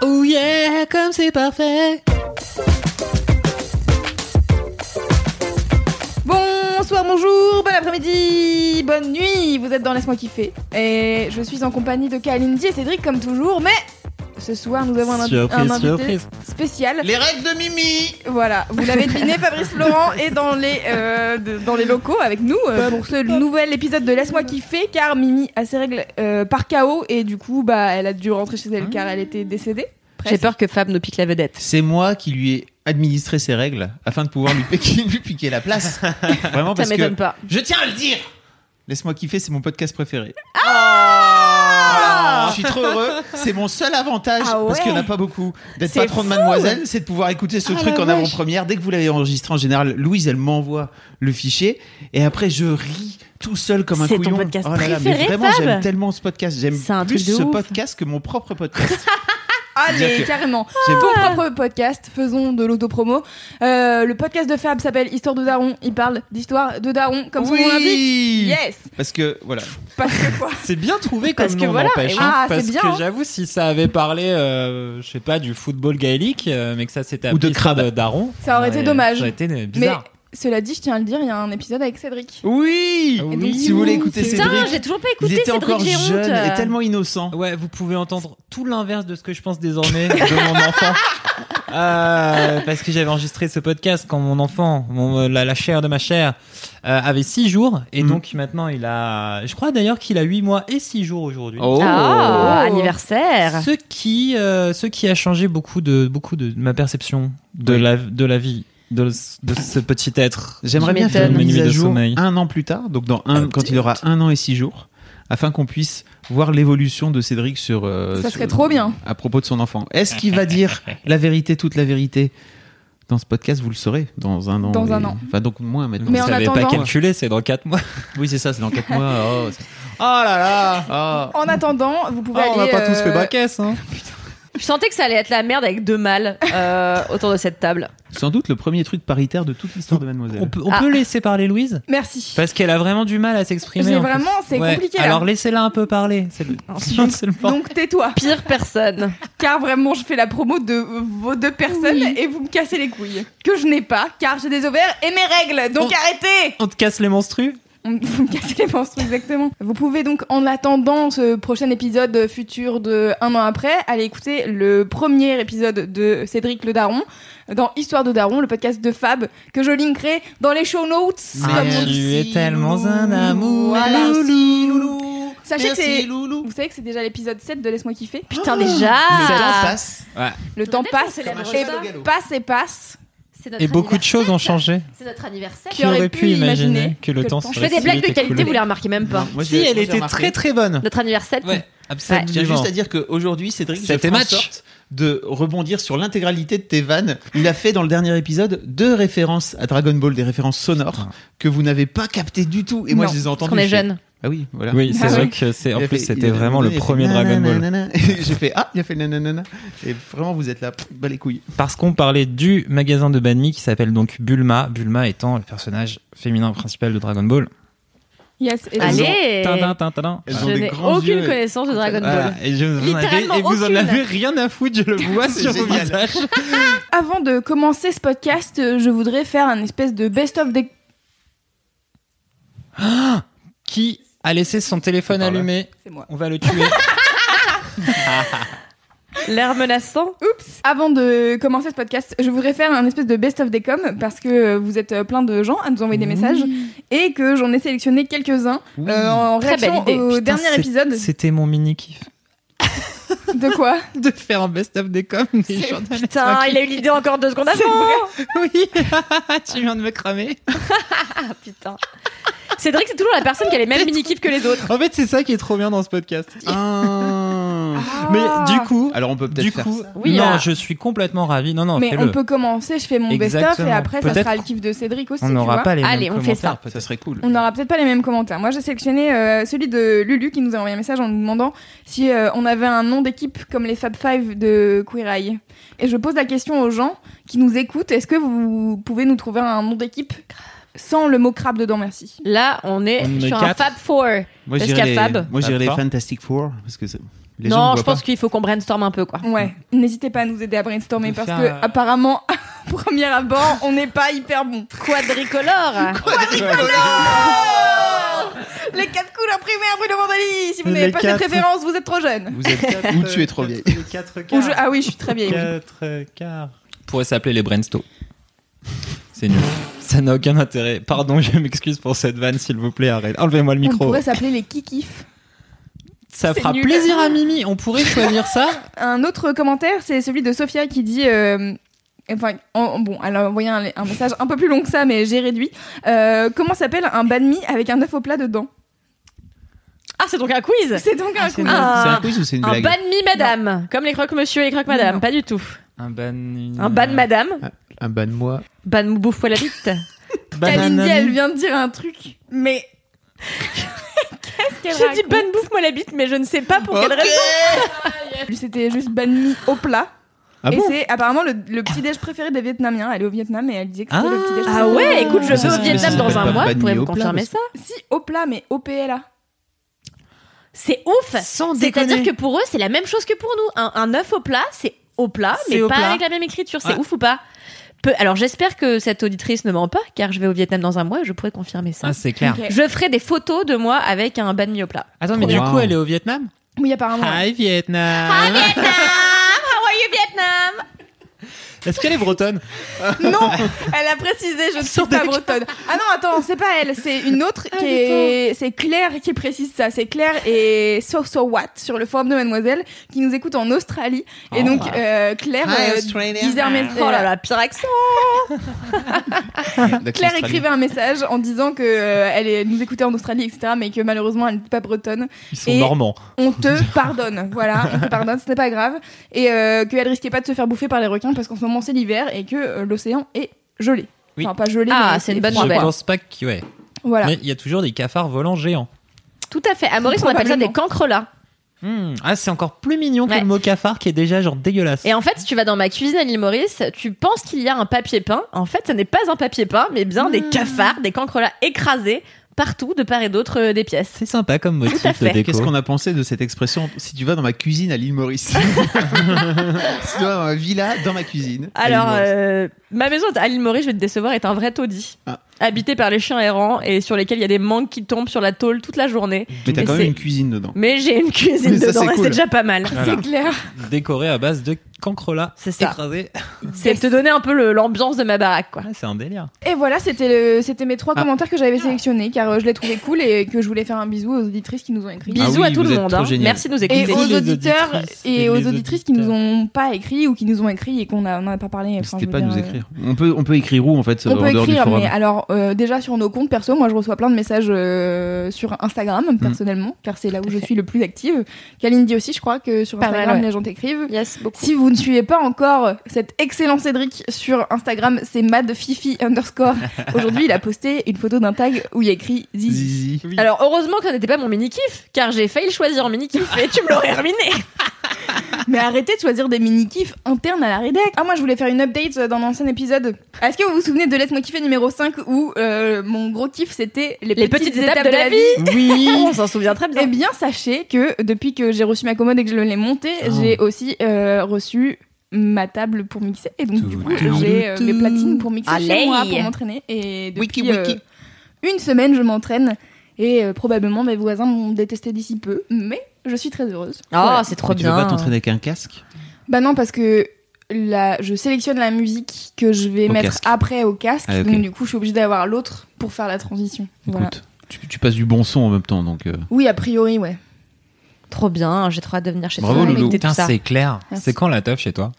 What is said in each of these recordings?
Oh yeah, comme c'est parfait. Bonsoir, bonjour, bon après-midi, bonne nuit, vous êtes dans Laisse-moi kiffer. Et je suis en compagnie de Kalindi et Cédric comme toujours, mais ce soir nous avons un, Surprise, un invité surprise. spécial. Les règles de Mimi Voilà, vous l'avez deviné, Fabrice Florent est dans les, euh, de- dans les locaux avec nous euh, pour ce nouvel épisode de Laisse-moi kiffer car Mimi a ses règles euh, par chaos et du coup bah elle a dû rentrer chez elle car elle était décédée. J'ai peur que Fab nous pique la vedette. C'est moi qui lui ai administré ces règles afin de pouvoir lui piquer, lui piquer la place. Vraiment Ça parce que m'étonne pas. je tiens à le dire. Laisse-moi kiffer, c'est mon podcast préféré. Ah Voilà. Je suis trop heureux. C'est mon seul avantage Ah parce qu'il n'y en a pas beaucoup d'être C'est patron de. Mademoiselle, c'est de pouvoir écouter ce Ah truc en avant-première. Dès que vous l'avez enregistré en général, Louise elle m'envoie le fichier et après je ris tout seul comme un C'est ton couillon. podcast oh là là, mais vraiment j'aime tellement ce podcast. J'aime plus ce ouf. podcast que mon propre podcast. Allez, C'est-à-dire que carrément. Ton propre podcast, faisons de l'autopromo. Euh, le podcast de Fab s'appelle Histoire de Daron. Il parle d'histoire de Daron, comme son nom l'indique. oui Yes Parce que voilà. Parce que quoi C'est bien trouvé Parce comme que nom, voilà, n'empêche, hein, ah, c'est parce bien, que hein. j'avoue, si ça avait parlé, euh, je sais pas, du football gaélique, euh, mais que ça s'était Ou de appelé crabe. de Daron, Ça aurait été dommage. Ça aurait été euh, Mais bizarre. Cela dit, je tiens à le dire, il y a un épisode avec Cédric. Oui, Et donc, Si vous voulez écouter Putain, Cédric, j'ai toujours pas il écouté était Cédric, encore jeune et tellement innocent. Ouais, vous pouvez entendre tout l'inverse de ce que je pense désormais de mon enfant. Euh, parce que j'avais enregistré ce podcast quand mon enfant, mon, euh, la, la chair de ma chair, euh, avait 6 jours. Et Mm. donc maintenant, il a. Je crois d'ailleurs qu'il a 8 mois et 6 jours aujourd'hui. Oh. Ah, Oh. anniversaire. Ce qui, euh, ce qui a changé beaucoup de, beaucoup de ma perception de, Oui. la, de la vie de, de ce petit être. J'aimerais bien faire une mise à jour sommeil. un an plus tard, donc dans un, quand il aura un an et six jours, afin qu'on puisse voir l'évolution de Cédric sur. euh, Ça sur- serait trop bien. À propos de son enfant. Est-ce qu'il va dire la vérité, toute la vérité dans ce podcast, vous le saurez dans un an. Dans et- un an. Enfin, donc moins maintenant. Mais Vous en savez pas attendant- calculer, c'est dans 4 mois. Oui, c'est ça, c'est dans 4 mois. Oh, c'est- Oh là là oh. En attendant, vous pouvez Oh, On aller. n'a pas tous euh, fait bac-S, hein. Je sentais que ça allait être la merde avec deux mâles euh, autour de cette table. Sans doute le premier truc paritaire de toute l'histoire de Mademoiselle. On peut, on Ah. peut laisser parler Louise? Merci. Parce qu'elle a vraiment du mal à s'exprimer. J'ai en plus. vraiment- c'est Ouais. compliqué, là. Alors laissez-la un peu parler. C'est le... c'est le point. Donc tais-toi, Pire personne. car vraiment je fais la promo de vos deux personnes et vous me cassez les couilles. Que je n'ai pas, car j'ai des ovaires et mes règles, donc Oh. arrêtez On te casse les monstrues On- Vous me cassez les menstrues, exactement. Vous pouvez donc, en attendant ce prochain épisode futur de un an après, aller écouter le premier épisode de Cédric le Daron dans Histoire de Daron, le podcast de Fab que je linkerai dans les show notes. Comme on tu dit. es tellement un amour. Voilà. Merci, loulou. Sachez que Merci, c'est. loulou. Vous savez que c'est déjà l'épisode 7 de Laisse-moi kiffer. Putain, déjà. Le temps passe. Le temps passe, et passe et passe. Et beaucoup de choses ont changé. C'est notre anniversaire. Qui aurait pu imaginer que le temps Je serait fais des blagues de qualité, vous les remarquez même pas. Non, moi, Si, elle était remarqué. très très bonne. Notre anniversaire. Ouais, absolument. J'ai juste à dire qu'aujourd'hui, Cédric, je C'était match. sorte de rebondir sur l'intégralité de tes vannes. Il a fait dans le dernier épisode deux références à Dragon Ball, des références sonores que vous n'avez pas captées du tout. Et moi, Non, je les ai Parce entendues. qu'on est je jeunes. Ah oui, voilà. Oui, c'est Ah vrai oui. que c'est. En Il plus, fait- c'était vraiment le il a fait premier Dragon Ball. J'ai fait ah, il a fait nanana. Et vraiment, vous êtes là, pff, bas les couilles. Parce qu'on parlait du magasin de Banmi qui s'appelle donc Bulma. Bulma étant le personnage féminin principal de Dragon Ball. Yes. et Allez. Je n'ai aucune yeux. connaissance de Dragon Voilà. Ball. Et, je, vous en avez- Littéralement et vous en aucune. avez rien à foutre, je le vois sur vos visages. Avant de commencer ce podcast, euh, je voudrais faire un espèce de best-of des. Qui a laissé son téléphone allumé C'est moi. On va le tuer. L'air menaçant. Oups Avant de commencer ce podcast, je voudrais faire un espèce de best-of des coms parce que euh, vous êtes euh, plein de gens à nous envoyer des messages et que j'en ai sélectionné quelques-uns euh, en Très belle réaction idée. au Putain, dernier c'est- épisode. C'était mon mini kiff De quoi de faire un best-of des coms des C'est- journalistes. Putain, il a eu l'idée encore deux secondes C'est avant. Oui, tu viens de me cramer. Ah putain. Cédric, c'est toujours la personne qui a les mêmes mini-kifs que les autres. En fait, c'est ça qui est trop bien dans ce podcast. Ah. Mais du coup, Alors on peut peut-être faire coup, ça. Oui, non, euh, je suis complètement ravi. Non, non, Mais on peut commencer, je fais mon best-of et après ça sera le kiff de Cédric aussi. On n'aura pas les Allez, mêmes on fait ça. Ça serait cool. On n'aura peut-être pas les mêmes commentaires. Moi, j'ai sélectionné euh, celui de Lulu qui nous a envoyé un message en nous demandant si euh, on avait un nom d'équipe comme les Fab Five de Queer Eye. Et je pose la question aux gens qui nous écoutent est-ce que vous pouvez nous trouver un nom d'équipe? Sans le mot crabe dedans Merci. Là, on est On est sur un quatre. Fab Four. Moi Parce je qu'il y a les, Fab. moi, je dirais les Fab Four. Fantastic Four parce que c'est- les gens non, je pense qu'il faut qu'on brainstorm un peu, quoi. Ouais, n'hésitez pas à nous aider à brainstormer De parce faire, que euh, apparemment, à premier abord, on n'est pas hyper bon. Quadricolore. Les quatre couleurs primaires Bruno Vandali Si vous Les n'avez pas cette quatre- référence, vous êtes trop jeune. pas. Vous êtes ou tu es trop vieille. Les quatre Ou quarts. je- Ah oui, je suis très vieille. oui. Quatre quarts. Pourrait s'appeler les Brainstorm. C'est nul. Ça n'a aucun intérêt. Pardon, je m'excuse pour cette vanne, s'il vous plaît. Arrête. Enlevez-moi le On micro. pourrait s'appeler les kikifs. Ça fera nul. plaisir à Mimi. On pourrait choisir ça. Un autre commentaire, c'est celui de Sophia qui dit. euh, Enfin, en- bon, elle a envoyé un, un message un peu plus long que ça, mais j'ai réduit. Euh, comment s'appelle un banh mi avec un œuf au plat dedans? Ah, c'est donc un quiz. C'est donc un coup. c'est Ah. C'est un quiz ou c'est une Un blague? ban mi madame, comme les croque monsieur et les croque madame, Non. pas du tout. Un ban. Un ban madame, Un ban de moi. ban bouffe la bite. Kalindi, elle vient de dire un truc, mais. Qu'est-ce qu'elle Je dis raconte ban bouffe moi la bite, mais je ne sais pas pour quelle raison. C'était juste banh mi au plat. Ah et bon c'est apparemment le, le petit déj préféré des Vietnamiens. Elle est au Vietnam et elle disait que c'était le petit déj. Ah ouais, écoute, je vais au Vietnam dans un mois, ban vous pourrez mi me confirmer ça Si, au plat, mais au PLA. C'est ouf Sans C'est-à-dire que pour eux, c'est la même chose que pour nous. Un, un œuf au plat, c'est au plat, mais au pas plat. avec la même écriture. C'est Ouais. ouf ou pas Peu- Alors j'espère que cette auditrice ne ment pas, car je vais au Vietnam dans un mois et je pourrais confirmer ça. Ah, c'est clair. Je ferai des photos de moi avec un ban mi au plat. Attends, mais du coup, elle est au Vietnam? Oui, apparemment. Hi Vietnam. Vietnam Est-ce qu'elle est bretonne Non, elle a précisé, je ne suis pas bretonne. Ah non, attends, c'est pas elle, c'est une autre qui est, c'est Claire qui précise ça. C'est Claire et So So What sur le forum de Mademoiselle qui nous écoute en Australie. Et Oh. donc euh, Claire Hi, euh, disait un Oh là là, pire accent Claire écrivait un message en disant que euh, elle est- nous écoutait en Australie, etc., mais que malheureusement elle n'est pas bretonne. Ils sont Et- normands. On te pardonne, voilà, on te pardonne, ce n'est pas grave. Et euh, qu'elle risquait pas de se faire bouffer par les requins parce qu'en ce moment c'est l'hiver et que euh, l'océan est gelé. Oui. Enfin, pas gelé, Ah, mais c'est une bonne Je nouvelle. pense pas que. Ouais. Voilà. Mais il y a toujours des cafards volants géants. Tout à fait. À Maurice, on appelle ça des Probablement. cancrelats. Hmm. Ah, c'est encore plus mignon que Ouais. le mot cafard qui est déjà genre dégueulasse. Et en fait, si tu vas dans ma cuisine à l'île Maurice, tu penses qu'il y a un papier peint. En fait, ce n'est pas un papier peint, mais bien des cafards, des cancrelats écrasés partout, de part et d'autre euh, des pièces. C'est sympa comme motif de déco. Qu'est-ce qu'on a pensé de cette expression Si tu vas dans ma cuisine à l'île Maurice. si tu vas dans ma villa, dans ma cuisine. Alors, euh, ma maison à l'île Maurice, je vais te décevoir, est un vrai taudis. Ah. Habité par les chiens errants et sur lesquels il y a des mangues qui tombent sur la tôle toute la journée. Mais t'as et quand même une cuisine dedans. Mais j'ai une cuisine ça, dedans c'est et cool. déjà pas mal. Voilà. C'est clair. Décoré à base de cancrelats C'est ça. C'est te donner un peu l'ambiance de ma baraque, quoi. Ah, c'est un délire. Et voilà, c'était mes trois Ah. commentaires que j'avais sélectionnés car euh, je les trouvais cool et que je voulais faire un bisou aux auditrices qui nous ont écrit. Ah Bisous oui, à tout le monde. hein. Merci de nous Et écouter. aux les auditeurs et, et aux auditrices qui nous ont pas écrit ou qui nous ont écrit et qu'on a- on n'a pas parlé. Enfin, N'hésitez veux pas à nous euh, écrire. On peut, on peut écrire où en fait On peut écrire, forum mais alors euh, déjà sur nos comptes perso, moi je reçois plein de messages euh, sur Instagram personnellement, car c'est là où je suis le plus active. Kalindi aussi, je crois que sur mal, Instagram ouais. les gens t'écrivent. Yes, beaucoup. Si vous ne suivez pas encore cet excellent Cédric sur Instagram, c'est madfifi underscore. Aujourd'hui, il a posté une photo d'un tag où il y a écrit Zizi. Zizi. Alors heureusement que ça n'était pas mon mini kiff, car j'ai failli le choisir en mini kiff et tu me l'aurais ruiné. Mais arrêtez de choisir des mini-kifs internes à la rédac. Ah, moi je voulais faire une update dans l'ancien épisode. Est-ce que vous vous souvenez de Laisse-moi kiffer numéro 5 où euh, mon gros kiff c'était les, Les petites étapes de la vie? Oui. On s'en souvient très bien. Eh bien, sachez que depuis que j'ai reçu ma commode et que je l'ai montée, j'ai aussi euh, reçu ma table pour mixer. Et donc, du coup, j'ai euh, mes platines pour mixer Allez. chez moi pour m'entraîner. Et depuis Wiki, wiki. euh, une semaine, je m'entraîne. Et euh, probablement, mes voisins m'ont détesté d'ici peu. Mais je suis très heureuse. Oh, Voilà. c'est trop Mais tu veux bien. pas t'entraîner avec un casque? Bah non, parce que la, je sélectionne la musique que je vais Au mettre casque. après au casque. Ah. Donc, du coup, je suis obligée d'avoir l'autre pour faire la transition. Voilà. Écoute, tu, tu passes du bon son en même temps, donc. euh, Oui, a priori, ouais. Trop bien, j'ai trop hâte de venir chez Bravo, toi. Loulou. écouter tout Putain, c'est clair. C'est quand la teuf chez toi?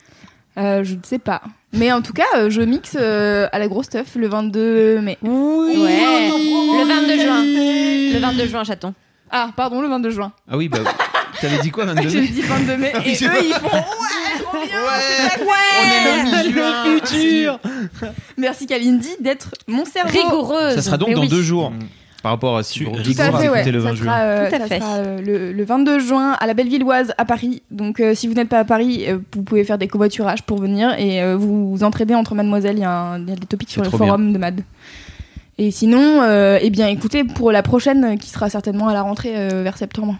Euh, je ne sais pas. Mais en tout cas, euh, je mixe euh, à la grosse stuff le 22 mai. Ouais. Le 22 juin. Le 22 juin, chaton. Ah, pardon, le 22 juin. Ah oui, bah. T'avais dit quoi, 22 J'ai mai dit 22 mai et c'est eux ils font ouais, trop bien, Ouais, c'est on est le futur Merci Kalindi d'être mon cerveau. Rigoureuse. Ça sera donc Mais dans oui. deux jours. Par rapport à si vous Tout à fait, ouais. le ça 20 juin. sera, euh, Tout à ça fait. sera, euh, le, le 22 juin à la Bellevilloise à Paris. Donc euh, si vous n'êtes pas à Paris, euh, vous pouvez faire des covoiturages pour venir et euh, vous vous entraidez entre mademoiselles. Il y, a y des topics sur le forum de Mad. Et sinon, euh, eh bien écoutez, pour la prochaine qui sera certainement à la rentrée euh, vers septembre.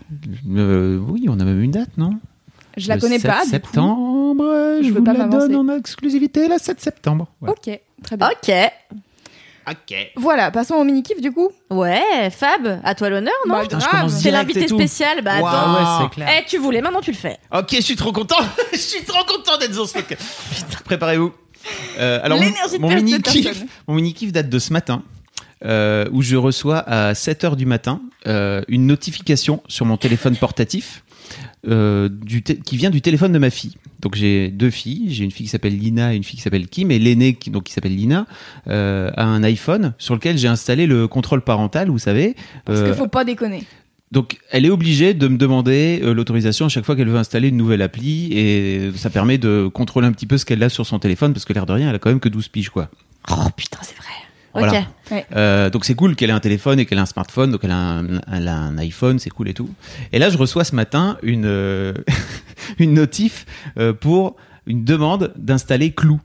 Euh, oui, on a même une date, non? Je la Le connais 7 pas. du coup. septembre, je, Je veux vous pas la donne en exclusivité le 7 septembre. Voilà. Ok, très bien. Ok. Ok. Voilà, passons au mini kiff du coup. Ouais, Fab, à toi l'honneur, non? Bah, Putain, je C'est l'invité spécial, bah Waouh. attends. Ah ouais, c'est clair. Eh, tu voulais, maintenant tu le fais. Ok, je suis trop content. je suis trop content d'être dans ce podcast. Préparez-vous. Euh, alors, mon, L'énergie de mon perdre mini cette kiff, personne. mon mini kiff date de ce matin, euh, où je reçois à 7 h du matin euh, une notification sur mon téléphone portatif euh, du qui vient du téléphone de ma fille. Donc j'ai deux filles, j'ai une fille qui s'appelle Lina et une fille qui s'appelle Kim, et l'aînée qui donc qui s'appelle Lina a un iPhone sur lequel j'ai installé le contrôle parental, vous savez. Parce qu'il faut pas déconner. donc, elle est obligée de me demander euh, l'autorisation à chaque fois qu'elle veut installer une nouvelle appli et ça permet de contrôler un petit peu ce qu'elle a sur son téléphone parce que l'air de rien, elle a quand même que 12 piges, quoi. Oh putain, c'est vrai. Voilà. Euh, donc, c'est cool qu'elle ait un téléphone et qu'elle ait un smartphone, donc elle a un, elle a un iPhone, c'est cool et tout. Et là, je reçois ce matin une, euh, une notif euh, pour une demande d'installer Clou.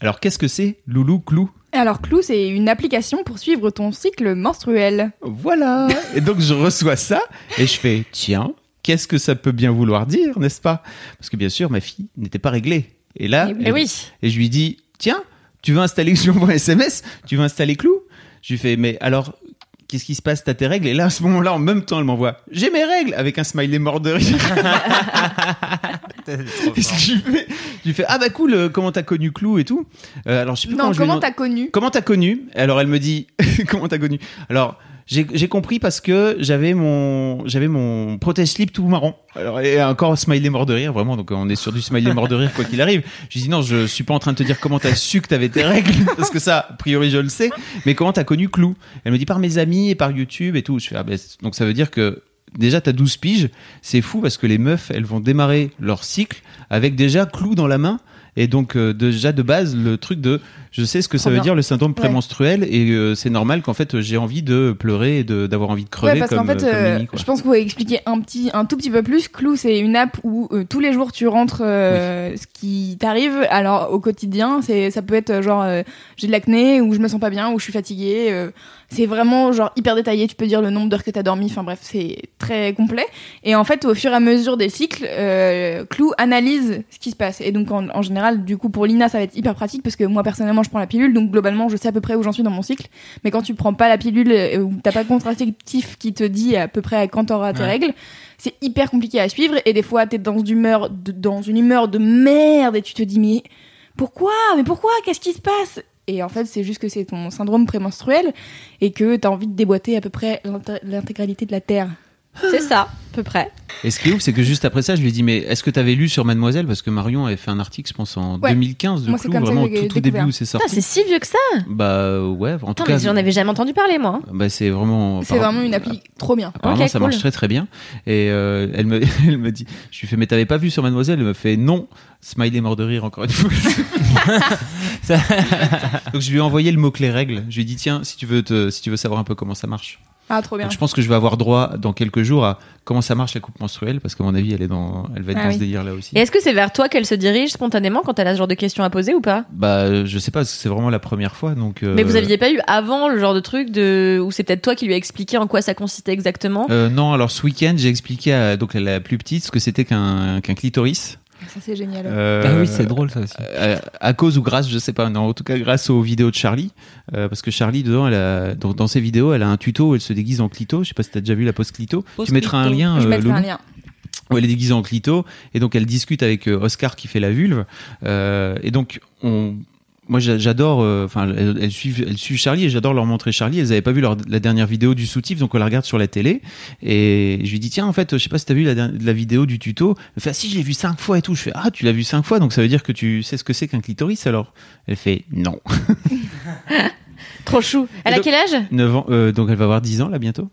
Alors, qu'est-ce que c'est, Loulou Clou? Alors Clou, c'est une application pour suivre ton cycle menstruel. Voilà. Et donc je reçois ça et je fais tiens, qu'est-ce que ça peut bien vouloir dire, n'est-ce pas? Parce que bien sûr, ma fille n'était pas réglée. Et là, oui. Eh oui. et je lui dis tiens, tu veux installer je lui envoie un SMS, tu veux installer Clou? Je lui fais mais alors Qu'est-ce qui se passe? T'as tes règles? Et là, à ce moment-là, en même temps, elle m'envoie J'ai mes règles! Avec un smiley mort de rire. Et je lui fais, Ah bah cool, euh, comment t'as connu Clou et tout? Euh, Alors je sais plus Non, comment je lui ai comment demandé- t'as connu? Comment t'as connu? Alors elle me dit comment t'as connu? Alors j'ai j'ai compris parce que j'avais mon j'avais mon protège slip tout marron. Alors et encore smiley mort de rire vraiment donc on est sur du smiley mort de rire quoi qu'il arrive. Je dis non je suis pas en train de te dire comment t'as su que t'avais tes règles parce que ça a priori je le sais mais comment t'as connu Clou? Elle me dit par mes amis et par YouTube et tout. Je fais ah ben, donc ça veut dire que déjà t'as 12 piges c'est fou parce que les meufs elles vont démarrer leur cycle avec déjà Clou dans la main. Et donc euh, déjà de base le truc de je sais ce que ça veut dire le syndrome Ouais. prémenstruel et euh, c'est normal qu'en fait j'ai envie de pleurer et d'avoir envie de crever Ouais, parce qu'en fait, euh, euh, Mimi, je pense vous pouvez expliquer un petit, un tout petit peu plus. Clou, c'est une app où euh, tous les jours tu rentres ce qui t'arrive. Alors au quotidien, c'est, ça peut être genre j'ai de l'acné ou je me sens pas bien ou je suis fatiguée. c'est vraiment genre hyper détaillé. Tu peux dire le nombre d'heures que t'as dormi. Enfin bref, c'est très complet. Et en fait, au fur et à mesure des cycles, Clou analyse ce qui se passe. Et donc en, en général, du coup pour Lina, ça va être hyper pratique parce que moi personnellement, je prends la pilule, donc globalement, je sais à peu près où j'en suis dans mon cycle. Mais quand tu prends pas la pilule euh, ou t'as pas de contraceptif qui te dit à peu près à quand t'auras tes Ouais. règles, c'est hyper compliqué à suivre. Et des fois, t'es dans, d'humeur, de- dans une humeur de merde et tu te dis mais pourquoi? Mais pourquoi? Qu'est-ce qui se passe? Et en fait, c'est juste que c'est ton syndrome prémenstruel et que t'as envie de déboîter à peu près l'inté- l'intégralité de la terre. C'est ça, à peu près. Et ce qui est ouf c'est que juste après ça je lui ai dit mais est-ce que t'avais lu sur Mademoiselle? Parce que Marion avait fait un article je pense en Ouais. 2015 de Moi, c'est Clou comme ça vraiment tout au découvert. début où c'est sorti. c'est si vieux que ça. Bah euh, ouais en tout cas mais j'en avais jamais entendu parler, moi. bah, c'est vraiment C'est vraiment une appli trop bien. Apparemment, Ok, ça cool. marche très très bien. Et euh, elle me, elle me dit, je lui fais, mais t'avais pas vu sur Mademoiselle? Elle me fait non. Smiley mort de rire encore une fois. Ça- Donc je lui ai envoyé le mot clé règle. Je lui ai dit tiens, si tu veux te, si tu veux savoir un peu comment ça marche. Ah, trop bien. Donc je pense que je vais avoir droit dans quelques jours à comment ça marche la coupe menstruelle parce qu'à mon avis elle est dans, elle va être Ah dans oui. ce délire là aussi. Et est-ce que c'est vers toi qu'elle se dirige spontanément quand elle a ce genre de questions à poser ou pas? Bah je sais pas, parce que c'est vraiment la première fois donc. euh, Mais vous aviez pas eu avant le genre de truc de où c'est peut-être toi qui lui a expliqué en quoi ça consistait exactement? Euh, non, alors ce week-end j'ai expliqué à donc à la plus petite ce que c'était qu'un qu'un clitoris. Ça, c'est génial. Euh, Ah oui, c'est drôle ça aussi. Euh, à cause ou grâce, je sais pas, non, en tout cas grâce aux vidéos de Charlie, euh, parce que Charlie dedans, elle a, dans, dans ses vidéos, elle a un tuto où elle se déguise en clito. Je sais pas si t'as déjà vu la pose clito. Tu mettras un lien, Je euh, mettrai un lien. où elle est déguisée en clito, et donc elle discute avec Oscar qui fait la vulve, euh, et donc on. Moi, j'a- j'adore. euh, Enfin, elles, elles suivent, elles Charlie et j'adore leur montrer Charlie. Elles avaient pas vu leur, la dernière vidéo du soutif, donc on la regarde sur la télé. Et je lui dis tiens, en fait, je sais pas si t'as vu la, la vidéo du tuto. Elle fait ah, si, je l'ai vu cinq fois et tout. Je fais ah, tu l'as vu cinq fois, donc ça veut dire que tu sais ce que c'est qu'un clitoris alors? Elle fait non. Trop chou. Elle a donc- quel âge 9 ans, euh, donc elle va avoir 10 ans là bientôt.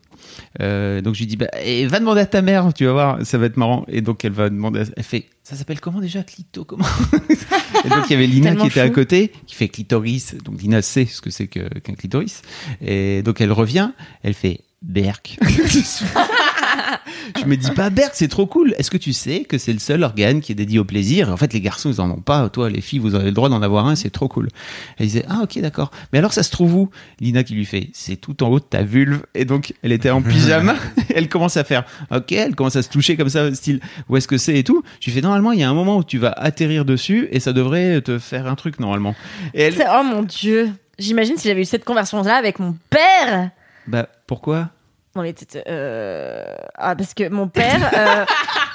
Euh, donc je lui dis bah et va demander à ta mère, tu vas voir, ça va être marrant. Et donc elle va demander, à- elle fait ça s'appelle comment déjà clito comment Et donc il y avait Lina Tellement qui était à côté, qui fait clitoris. Donc Lina sait ce que c'est qu'un clitoris. Et donc elle revient, elle fait Berk. je me dis pas Berk, c'est trop cool. Est-ce que tu sais que c'est le seul organe qui est dédié au plaisir? En fait, les garçons, ils en ont pas. Toi, les filles, vous avez le droit d'en avoir un, c'est trop cool. Elle disait Ah, ok, d'accord. Mais alors, ça se trouve où? Lina qui lui fait C'est tout en haut de ta vulve. Et donc, elle était en pyjama. elle commence à faire Ok, elle commence à se toucher comme ça, style Où est-ce que c'est et tout. Je lui fais Normalement, il y a un moment où tu vas atterrir dessus et ça devrait te faire un truc normalement. Et elle C'est- Oh mon dieu. J'imagine si j'avais eu cette conversation-là avec mon père. Bah, pourquoi? Non mais euh... ah parce que mon père, euh,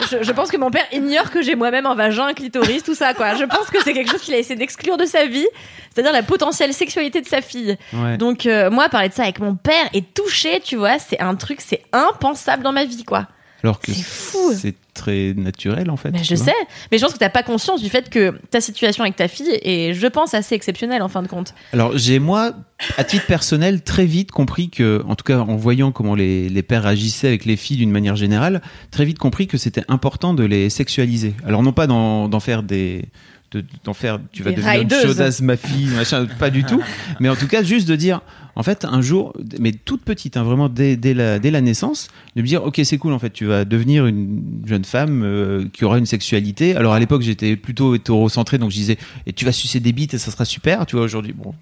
je, je pense que mon père ignore que j'ai moi-même un vagin, un clitoris, tout ça quoi. Je pense que c'est quelque chose qu'il a essayé d'exclure de sa vie, c'est-à-dire la potentielle sexualité de sa fille. Ouais. Donc euh, moi parler de ça avec mon père et toucher, tu vois, c'est un truc, c'est impensable dans ma vie quoi. Alors que C'est très naturel en fait. Mais je sais, mais je pense que t'as pas conscience du fait que ta situation avec ta fille est, je pense, assez exceptionnelle en fin de compte. Alors j'ai moi, à titre personnel, très vite compris que, en tout cas en voyant comment les, les pères agissaient avec les filles d'une manière générale, très vite compris que c'était important de les sexualiser. Alors non pas d'en faire des de- d'en faire tu vas devenir une ma fille machin pas du tout mais en tout cas juste de dire en fait un jour mais toute petite hein, vraiment dès, la naissance de me dire ok c'est cool en fait tu vas devenir une jeune femme euh, qui aura une sexualité. Alors à l'époque j'étais plutôt hétérocentré donc je disais et tu vas sucer des bites et ça sera super tu vois aujourd'hui bon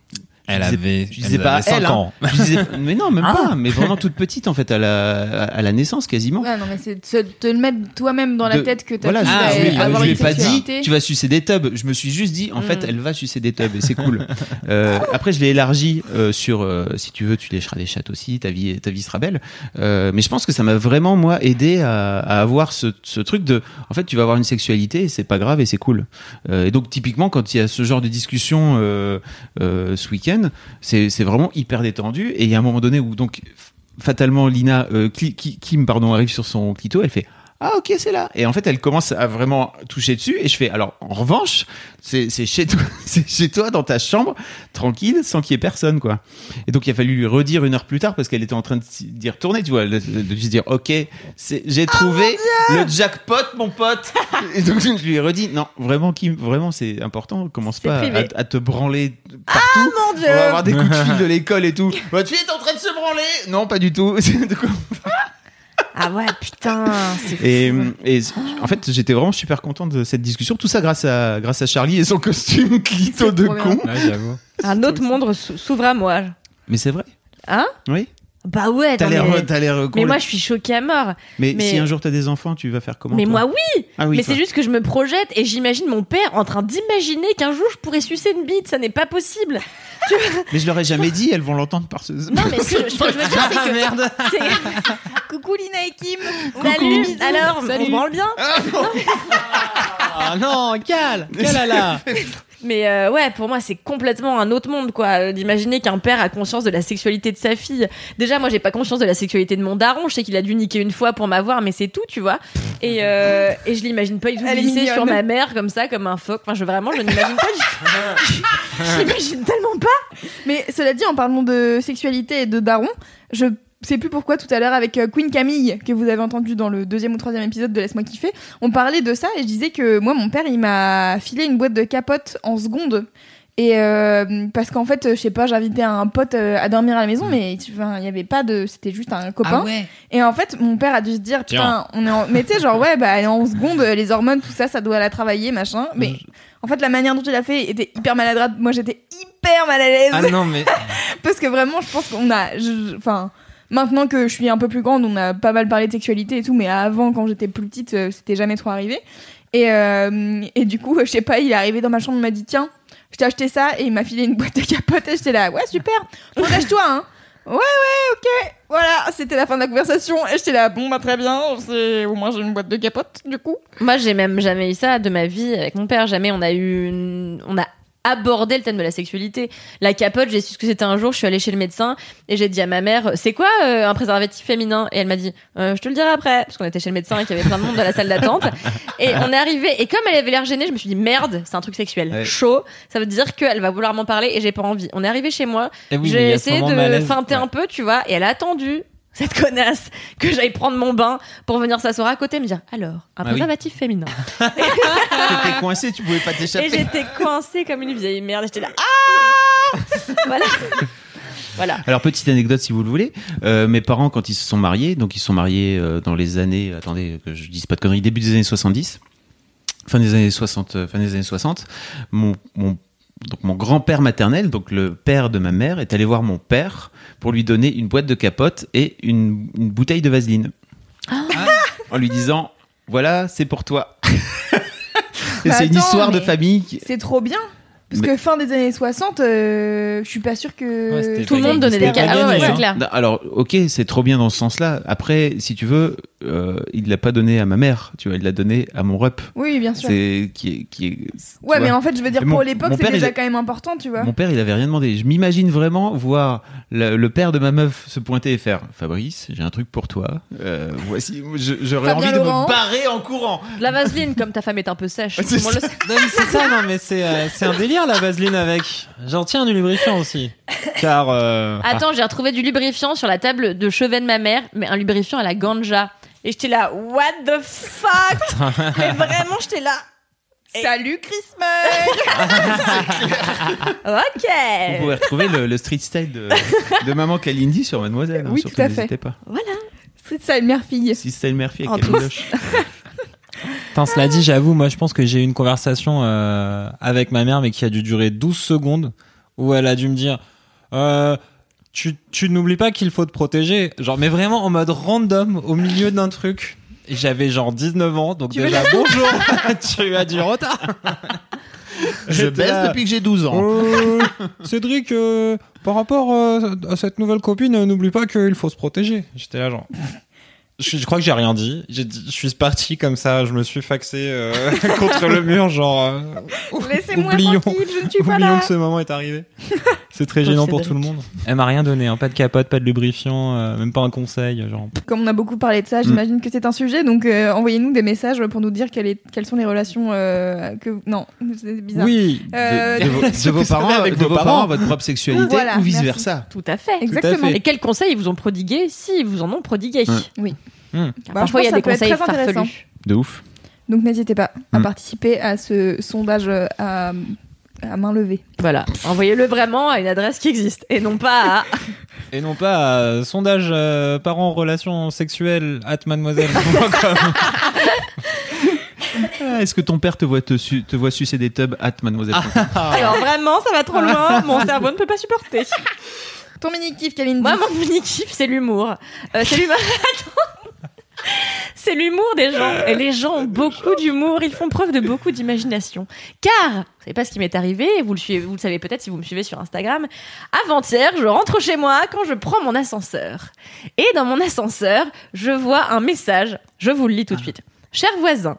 Elle je disais- avait, je elle disais pas avait 5 elle, hein. ans. Je disais- mais non même Ah. pas mais vraiment toute petite en fait à la à la naissance quasiment Ouais, non, mais c'est te le mettre toi-même dans la de- tête que ta voilà, Ah, oui, lui- avoir je lui ai pas dit tu vas sucer des tubs. Je me suis juste dit en fait Mm. elle va sucer des tubs et c'est cool. Euh, après je l'ai élargi euh, sur euh, si tu veux tu lécheras des chattes aussi, ta vie ta vie sera belle. Euh, mais je pense que ça m'a vraiment moi aidé à, à avoir ce, ce truc de en fait tu vas avoir une sexualité et c'est pas grave et c'est cool. Euh, et donc typiquement quand il y a ce genre de discussion euh, euh, ce week-end, c'est vraiment hyper détendu. Et il y a un moment donné où donc fatalement Lina euh, Kim pardon arrive sur son clito, elle fait ah ok c'est là. Et en fait elle commence à vraiment toucher dessus et je fais alors en revanche c'est chez toi c'est chez toi dans ta chambre tranquille sans qu'il y ait personne quoi. Et donc il a fallu lui redire une heure plus tard parce qu'elle était en train de d'y retourner tu vois de, lui dire ok j'ai trouvé le jackpot mon pote. Et donc je lui ai redit non vraiment Kim vraiment c'est important commence pas à, te branler partout. Mon dieu on va avoir des coups de fil de l'école et tout. Votre fille est en train de se branler. Non pas du tout Ah ouais, putain, c'est fou. et, et en fait, j'étais vraiment super content de cette discussion. Tout ça grâce à, grâce à Charlie et son costume clito de con. Ouais. Un autre monde s'ou- s'ouvre à moi. Mais c'est vrai. Hein? Oui. Bah ouais, T'as non, l'air, mais... mais moi je suis choquée à mort. mais, mais- si un jour t'as des enfants, tu vas faire comment mais toi moi oui, Ah oui. mais c'est juste que je me projette et j'imagine mon père en train d'imaginer qu'un jour je pourrais sucer une bite, ça n'est pas possible. Mais je leur ai jamais dit. Elles vont l'entendre par ce. Non mais ce, que je veux dire c'est que merde. c'est- Coucou Lina et Kim. Salut, bisous. alors on Salut. branle bien. Ah non, cal, calala. Mais euh, ouais, pour moi, c'est complètement un autre monde, quoi. D'imaginer qu'un père a conscience de la sexualité de sa fille. Déjà, moi, j'ai pas conscience de la sexualité de mon daron. Je sais qu'il a dû niquer une fois pour m'avoir, mais c'est tout, tu vois. Et, euh, et je l'imagine pas du tout glisser sur ma mère comme ça, comme un phoque. Enfin, je, vraiment, je n'imagine pas du tout. je l'imagine tellement pas. Mais cela dit, en parlant de sexualité et de daron, je sais plus pourquoi tout à l'heure avec euh, Queen Camille, que vous avez entendu dans le deuxième ou troisième épisode de Laisse-moi kiffer, on parlait de ça et je disais que moi, mon père, il m'a filé une boîte de capotes en seconde. Et euh, parce qu'en fait, je sais pas, j'invitais un pote euh, à dormir à la maison, mais tu- enfin, il y avait pas de, c'était juste un copain. Ah ouais. Et en fait, mon père a dû se dire, putain, on est en... mais tu sais, genre, ouais, bah, en seconde, les hormones, tout ça, ça doit la travailler, machin. Mais en fait, la manière dont il a fait était hyper maladroite. Moi, j'étais hyper mal à l'aise. Ah non, mais. Parce que vraiment, je pense qu'on a. je- Enfin. Maintenant que je suis un peu plus grande, on a pas mal parlé de sexualité et tout, mais avant, quand j'étais plus petite, euh, c'était jamais trop arrivé. Et, euh, du coup, je sais pas, il est arrivé dans ma chambre, il m'a dit Tiens, je t'ai acheté ça, et il m'a filé une boîte de capotes, et j'étais là Ouais, super, protège-toi, hein. Ouais, ouais, ok. Voilà, c'était la fin de la conversation, et j'étais là Bon, bah très bien, au moins j'ai une boîte de capotes, du coup. Moi, j'ai même jamais eu ça de ma vie avec mon père. Jamais on a eu, une- on a aborder le thème de la sexualité. La capote, j'ai su ce que c'était un jour, je suis allée chez le médecin et j'ai dit à ma mère, c'est quoi euh, un préservatif féminin? Et elle m'a dit, Euh, je te le dirai après, parce qu'on était chez le médecin et qu'il y avait plein de monde dans la salle d'attente. Et on est arrivé, et comme elle avait l'air gênée, je me suis dit, merde, c'est un truc sexuel. Ouais. Chaud, ça veut dire qu'elle va vouloir m'en parler et j'ai pas envie. On est arrivé chez moi, Eh oui, j'ai essayé de feinter Ouais. un peu, tu vois, et elle a attendu. Cette connasse que j'aille prendre mon bain pour venir s'asseoir à côté et me dire alors un Ah oui. préservatif féminin T'étais coincé, tu pouvais pas et t'échapper. j'étais coincée comme une vieille merde et j'étais là ah voilà voilà Alors petite anecdote si vous le voulez, Euh, mes parents quand ils se sont mariés, donc ils se sont mariés euh, dans les années, attendez que je dise pas de conneries, début des années 70, fin des années 60, euh, fin des années 60, mon, mon donc mon grand-père maternel, donc le père de ma mère, est allé voir mon père pour lui donner une boîte de capote et une, une bouteille de vaseline, en lui disant voilà c'est pour toi. Bah c'est une histoire de famille. qui- C'est trop bien. Parce Mais- que fin des années 60, euh, je suis pas sûre que. Ouais, tout le monde donnait des ah ouais, ouais, hein. Non, Alors, ok, c'est trop bien dans ce sens-là. Après, si tu veux, euh, il l'a pas donné à ma mère, tu vois, il l'a donné à mon rep. Oui, bien sûr. C'est qui est, qui est. Ouais, mais vois. en fait, je veux dire, mon- pour l'époque, c'est déjà il quand même important, tu vois. Mon père, il avait rien demandé. Je m'imagine vraiment voir le, le père de ma meuf se pointer et faire Fabrice, j'ai un truc pour toi. Euh, voici, j'aurais envie de Laurent. me barrer en courant. de la vaseline comme ta femme est un peu sèche c'est ça. Non, mais c'est ça, non, mais c'est euh, un délire la vaseline avec. J'en tiens du lubrifiant aussi. Car. euh, attends j'ai retrouvé du lubrifiant sur la table de chevet de ma mère mais un lubrifiant à la ganja et j'étais là what the fuck? Mais vraiment j'étais là Salut Christmas ok Vous pouvez retrouver le, le street style de, de maman Kalindi sur Mademoiselle. hein, Oui, surtout, tout à fait. Pas. C'est ça, une mère-fille. Si style Murphy En avec. Camille Attends, cela dit, j'avoue, moi, je pense que j'ai eu une conversation euh, avec ma mère, mais qui a dû durer 12 secondes, où elle a dû me dire euh, Tu, tu n'oublies pas qu'il faut te protéger. Genre, mais vraiment en mode random, au milieu d'un truc. Et j'avais genre 19 ans, donc Tu déjà, bonjour Tu as du retard Je baisse là. depuis que j'ai 12 ans. Euh, Cédric, euh, par rapport euh, à cette nouvelle copine, n'oublie pas qu'il faut se protéger. J'étais là, genre. Je, je crois que j'ai rien dit. Je suis parti comme ça. Je me suis faxé euh, contre le mur, genre. euh, Laissez-moi oublions- tranquille, je ne suis pas oublions là. que ce moment est arrivé. C'est très gênant pour tout le monde. Elle m'a rien donné, hein. pas de capote, pas de lubrifiant, euh, même pas un conseil. Genre. Comme on a beaucoup parlé de ça, j'imagine que c'est un sujet, donc euh, envoyez-nous des messages pour nous dire quelle est- quelles sont les relations euh, que. Non, c'est bizarre. Oui. De, de vos, de parents, avec de vos parents parents, votre propre sexualité Voilà, ou vice merci. versa. tout à fait Exactement. fait. et quels conseils ils vous ont prodigués si ils vous en ont prodigué? Ouais. Hmm. Car Bah, parfois il y a des conseils farfelus De ouf. Donc n'hésitez pas à Mm. participer à ce sondage euh, à, à main levée. voilà envoyez-le vraiment à une adresse qui existe et non pas à Et non pas euh, sondage euh, parents relations sexuelles at mademoiselle. Ah, Est-ce que ton père te voit, te, su- te voit sucer des tubs at mademoiselle alors vraiment ça va trop loin mon cerveau ne peut pas supporter Ton mini-kiff, Kalindi. Moi, mon mini kiff, c'est l'humour. Euh, c'est l'humour. Attends. C'est l'humour des gens. Et les gens ont beaucoup d'humour. Ils font preuve de beaucoup d'imagination. Car, vous savez pas ce qui m'est arrivé. Vous le suivez, vous le savez peut-être si vous me suivez sur Instagram. Avant-hier, je rentre chez moi quand je prends mon ascenseur. Et dans mon ascenseur, je vois un message. Je vous le lis tout de suite. Cher voisin.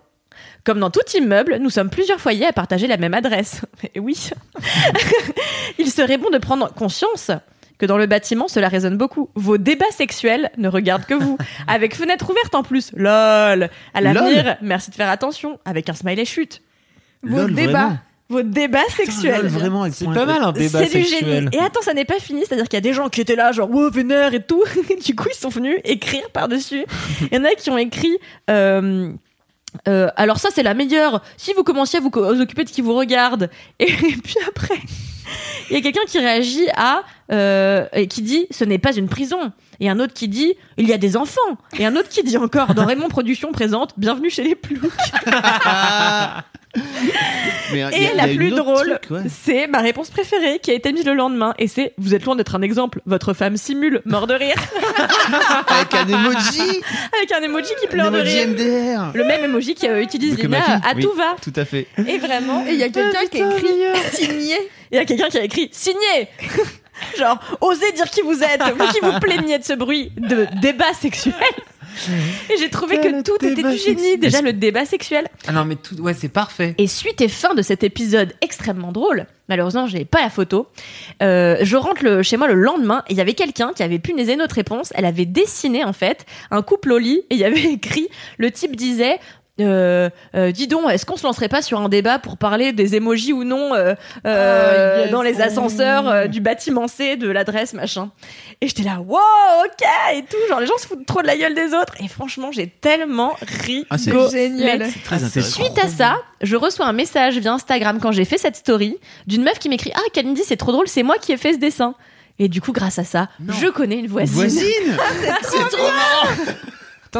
Comme dans tout immeuble, nous sommes plusieurs foyers à partager la même adresse. Et oui. Il serait bon de prendre conscience que dans le bâtiment, cela résonne beaucoup. Vos débats sexuels ne regardent que vous. Avec fenêtre ouverte en plus. LOL. À l'avenir, merci de faire attention. Avec un smiley chute. Vos Lol, débats. vraiment Vos débats sexuels. Lol, vraiment, C'est pas mal un débat C'est du sexuel. génie. Et attends, ça n'est pas fini. C'est-à-dire qu'il y a des gens qui étaient là, genre, wow, vénère et tout. du coup, ils sont venus écrire par-dessus. Il y en a qui ont écrit. euh, euh, alors ça c'est la meilleure. Si vous commenciez à vous, co- vous occuper de qui vous regarde, et, puis après, il y a quelqu'un qui réagit à euh, et qui dit ce n'est pas une prison. Et un autre qui dit il y a des enfants. Et un autre qui dit encore dans Raymond Production présente bienvenue chez les ploucs. Mais a- Et a la plus drôle, ouais. c'est ma réponse préférée qui a été mise le lendemain. Et c'est vous êtes loin d'être un exemple. Votre femme simule mort de rire Avec un emoji avec un emoji qui pleure de rire. MDR Le même emoji qu'utilise Que Lina ma fille, à oui. tout va. Tout à fait. Et vraiment, il y a quelqu'un qui écrit signé. Il y a quelqu'un qui a écrit signé. Genre, osez dire qui vous êtes, vous qui vous plaignez de ce bruit de débat sexuel. Et j'ai trouvé que tout était du génie. Déjà le débat sexuel. Ah non, mais tout, ouais, c'est parfait. Et suite et fin de cet épisode extrêmement drôle, malheureusement, j'ai pas la photo. euh, je rentre le- chez moi le lendemain et il y avait quelqu'un qui avait punaisé notre réponse. Elle avait dessiné en fait un couple au lit et il y avait écrit le type disait. Euh, euh, dis donc, est-ce qu'on se lancerait pas sur un débat pour parler des emojis ou non euh, euh, Ah, yes. dans les ascenseurs euh, du bâtiment C, de l'adresse, machin Et j'étais là, wow, ok, et tout. Genre, les gens se foutent trop de la gueule des autres. Et franchement, j'ai tellement Ah, c'est-. Génial. Très intéressant. Suite à ça, je reçois un message via Instagram quand j'ai fait cette story d'une meuf qui m'écrit Ah, Kalindi, c'est trop drôle, c'est moi qui ai fait ce dessin. Et du coup, grâce à ça, je connais une voisine. Voisine C'est trop marrant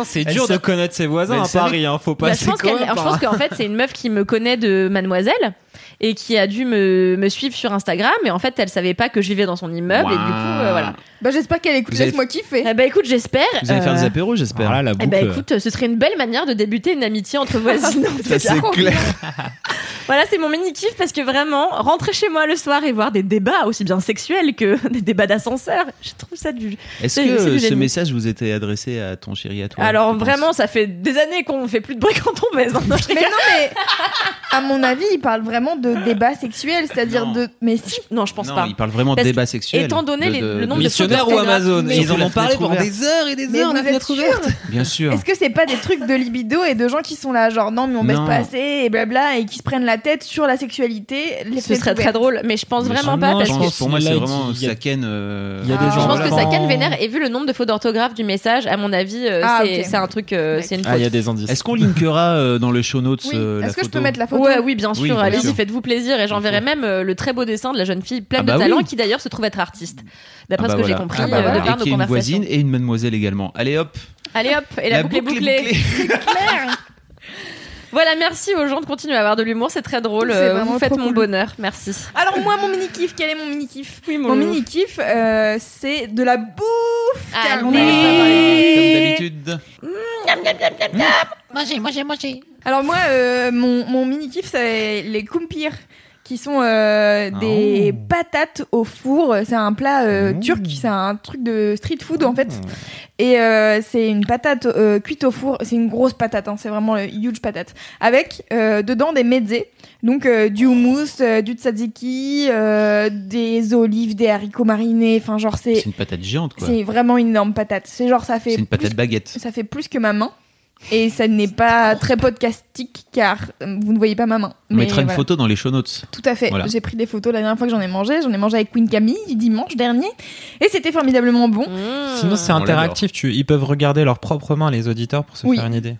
Putain, c'est dur de connaître ses voisins à Paris, hein. Faut Bah, passer je pense je pense qu'en fait, c'est une meuf qui me connaît de Mademoiselle et qui a dû me, me suivre sur Instagram. Et en fait, elle savait pas que je vivais dans son immeuble. Et du coup, euh, voilà. Bah, j'espère qu'elle écoute. Vous allez- Laisse-moi kiffer. Eh bah, écoute, j'espère. Vous allez faire euh, des apéros, j'espère. Voilà, la eh boucle. bah, écoute, ce serait une belle manière de débuter une amitié entre voisines. Ça, c'est clair. Voilà, c'est mon mini kiff parce que vraiment, rentrer chez moi le soir et voir des débats aussi bien sexuels que des débats d'ascenseur, je trouve ça du. Est-ce que du ce message vous était adressé à ton chéri, à toi Alors vraiment, ça fait des années qu'on fait plus de bruit quand on baise. hein. Non, je Mais non, mais à mon avis, il parle vraiment de débat sexuel, c'est-à-dire de. Mais si. Non, je pense Non, pas. il parle vraiment de Parce débat que, sexuel. étant donné de- les- de- le nombre de Missionnaire fautes ou Amazon mais- Ils en ont parlé pendant des heures et des Mais heures, la fenêtre ouverte. Bien sûr. Est-ce que c'est pas des trucs de libido et de gens qui sont là, genre non, mais on baisse pas assez et blabla, et qui se prennent la tête sur la sexualité les Ce serait très drôle, mais je pense Mais vraiment pas parce que Pour moi, c'est vraiment Saken. euh, il y a des ah, gens je pense que calme vénère et vu le nombre de fautes d'orthographe du message, à mon avis, euh, Ah, c'est c'est un truc, euh, c'est une faute. Ah, il y a des indices. Est-ce qu'on linkera dans le show notes Oui. Est-ce que je peux mettre la photo Ouais, oui, bien sûr. Oui, Allez-y, faites-vous plaisir et j'enverrai même le très beau dessin de la jeune fille pleine Ah bah de talent oui. qui d'ailleurs se trouve être artiste. D'après Ah bah ce que j'ai compris Ah bah de par nos est une conversations. voisine et une mademoiselle également. Allez hop. Allez hop, et la, boucle, est bouclée. Voilà, merci aux gens de continuer à avoir de l'humour, c'est très drôle. C'est euh, vraiment Vous faites mon cool. bonheur, merci. Alors moi, mon mini kiff, quel est mon mini kiff Oui, Mon mini kiff, euh, c'est de la bouffe. car on Allez. avait pas parlé. Comme d'habitude. Alors moi, euh, mon, mon mini kiff, c'est les kumpir qui sont euh, des Oh. patates au four. C'est un plat euh, Oh. turc, c'est un truc de street food en fait. Et euh, c'est une patate cuite au four. C'est une grosse patate, hein, c'est vraiment une huge patate. Avec dedans des mezzés, donc du houmous, du tzatziki, des olives, des haricots marinés. Enfin genre c'est C'est une patate géante, quoi. c'est vraiment une énorme patate. C'est genre ça fait C'est une plus patate baguette. ça fait plus que ma main. Et ça n'est pas très podcastique car euh, vous ne voyez pas ma main. On Mais mettra une voilà. photo dans les show notes. Tout à fait. Voilà. J'ai pris des photos la dernière fois que j'en ai mangé. J'en ai mangé avec Queen Camille dimanche dernier. Et c'était formidablement bon. Mmh. Sinon, c'est interactif. Tu, ils peuvent regarder leurs propres mains, les auditeurs, pour se Oui. faire une idée.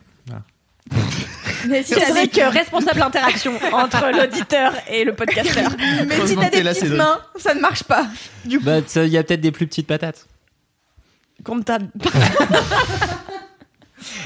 Mais si t'as des, Cédric, euh, responsable interaction entre l'auditeur et le podcasteur. mais si t'as que des là, petites mains, ça ne marche pas. Du coup. Bah, il y a peut-être des plus petites patates. Comme t'as-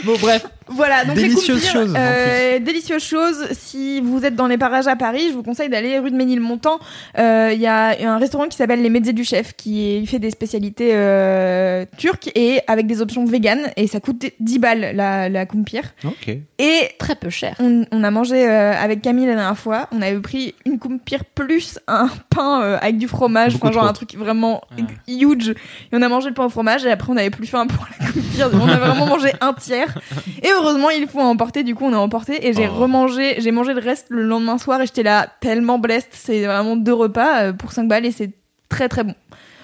Bon, bref. Voilà, donc les Délicieuse chose, euh, délicieuse chose. Si vous êtes dans les parages à Paris, je vous conseille d'aller rue de Ménilmontant. Euh, Il y a un restaurant qui s'appelle Les Mezzés du Chef qui fait des spécialités euh, turques et avec des options véganes. Et ça coûte 10 balles la, la kumpir. Ok. Et Très peu cher. on, on a mangé euh, avec Camille la dernière fois. On avait pris une kumpir plus un pain euh, avec du fromage. Beaucoup Enfin, genre trop. un truc vraiment Ouais. huge. Et on a mangé le pain au fromage et après on avait plus faim pour la kumpir. On a vraiment mangé un tiers. Et heureusement, il faut emporter. Du coup, on a emporté et j'ai Oh. remangé. J'ai mangé le reste le lendemain soir et j'étais là tellement blessed. C'est vraiment deux repas euh, pour 5 balles et c'est très très bon.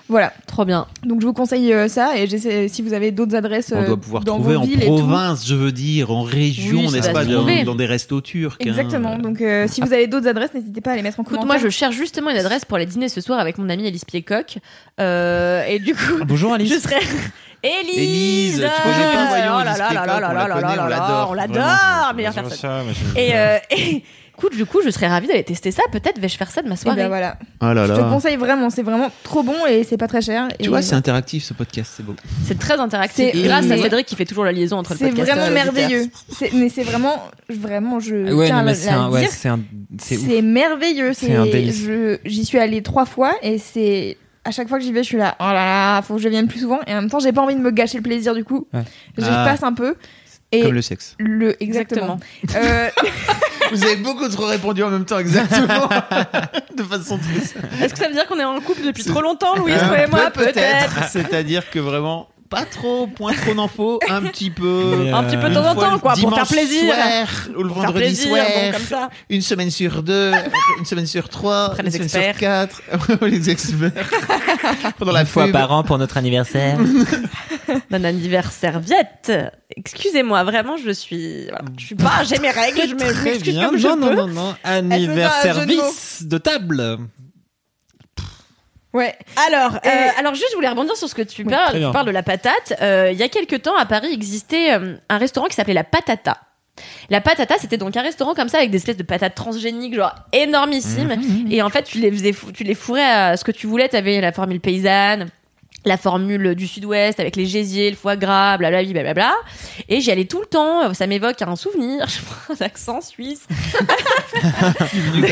Voilà. Trop bien. Donc je vous conseille euh, ça et si vous avez d'autres adresses On euh, doit pouvoir dans trouver vos en villes et tout. province, je veux dire, en région, Oui, n'est-ce pas, dans, dans des restos turcs. hein. Exactement. Donc euh, si vous avez d'autres adresses, n'hésitez pas à les mettre en Écoute, commentaire. moi je cherche justement une adresse pour aller dîner ce soir avec mon amie Elise Piecoq. Euh, et du coup, Bonjour Alice. je serais. Élise tu connais pas, voyons, Oh là Élise là là là on là là là là l'adore, On l'adore, vraiment. meilleure personne. Et, euh, et écoute, du coup, je serais ravie d'aller tester ça. Peut-être vais-je faire ça de ma Et soirée. ben voilà. Oh là Je te là. conseille vraiment, c'est vraiment trop bon et c'est pas très cher. Tu Et vois, c'est interactif ce podcast, c'est beau. C'est très interactif. C'est- Grâce à Cédric qui fait toujours la liaison entre le c'est podcast vraiment et l'auditeur. merveilleux. C'est- Mais c'est vraiment, vraiment, je Ouais, tiens non, à mais le- c'est dire. c'est c'est. C'est merveilleux. C'est un délice. je- J'y suis allée trois fois et c'est à chaque fois que j'y vais, je suis là. Oh là là, faut que je vienne plus souvent. Et en même temps, j'ai pas envie de me gâcher le plaisir du coup. Ouais. Je Ah. passe un peu. Et Comme le sexe. le exactement. Exactement. Euh, Vous avez beaucoup trop répondu en même temps, exactement. de façon très Est-ce que ça veut dire qu'on est en couple depuis trop longtemps, Louise, toi et moi? Peut-être. C'est-à-dire que vraiment, pas trop, point trop n'en faut, un petit peu. Un petit peu de euh, temps en temps, quoi, pour faire plaisir. soir, ou le Pour vendredi plaisir, soir, bon, comme ça. une semaine sur deux, une semaine sur trois, Après une les semaine experts. sur quatre, les experts. Pendant la fois pub. par an pour notre anniversaire. D'un anniversaire viette. Excusez-moi, vraiment, je suis. voilà, je suis pas. J'ai mes règles, je m'excuse comme je non, non, peux. non, non. de Anniversaire vice de table. Ouais. Alors, Et- euh, alors juste, je voulais rebondir sur ce que tu parles. Tu parles de la patate. Euh, il y a quelques temps, à Paris, existait euh, un restaurant qui s'appelait la Patata. La patata, c'était donc un restaurant comme ça avec des espèces de patates transgéniques, genre énormissimes. Et en fait, tu les faisais, tu les fourrais à ce que tu voulais. T'avais la formule paysanne, la formule du sud-ouest avec les gésiers, le foie gras, blablabla, blablabla. Et j'y allais tout le temps. Ça m'évoque un souvenir. Je prends un accent suisse. La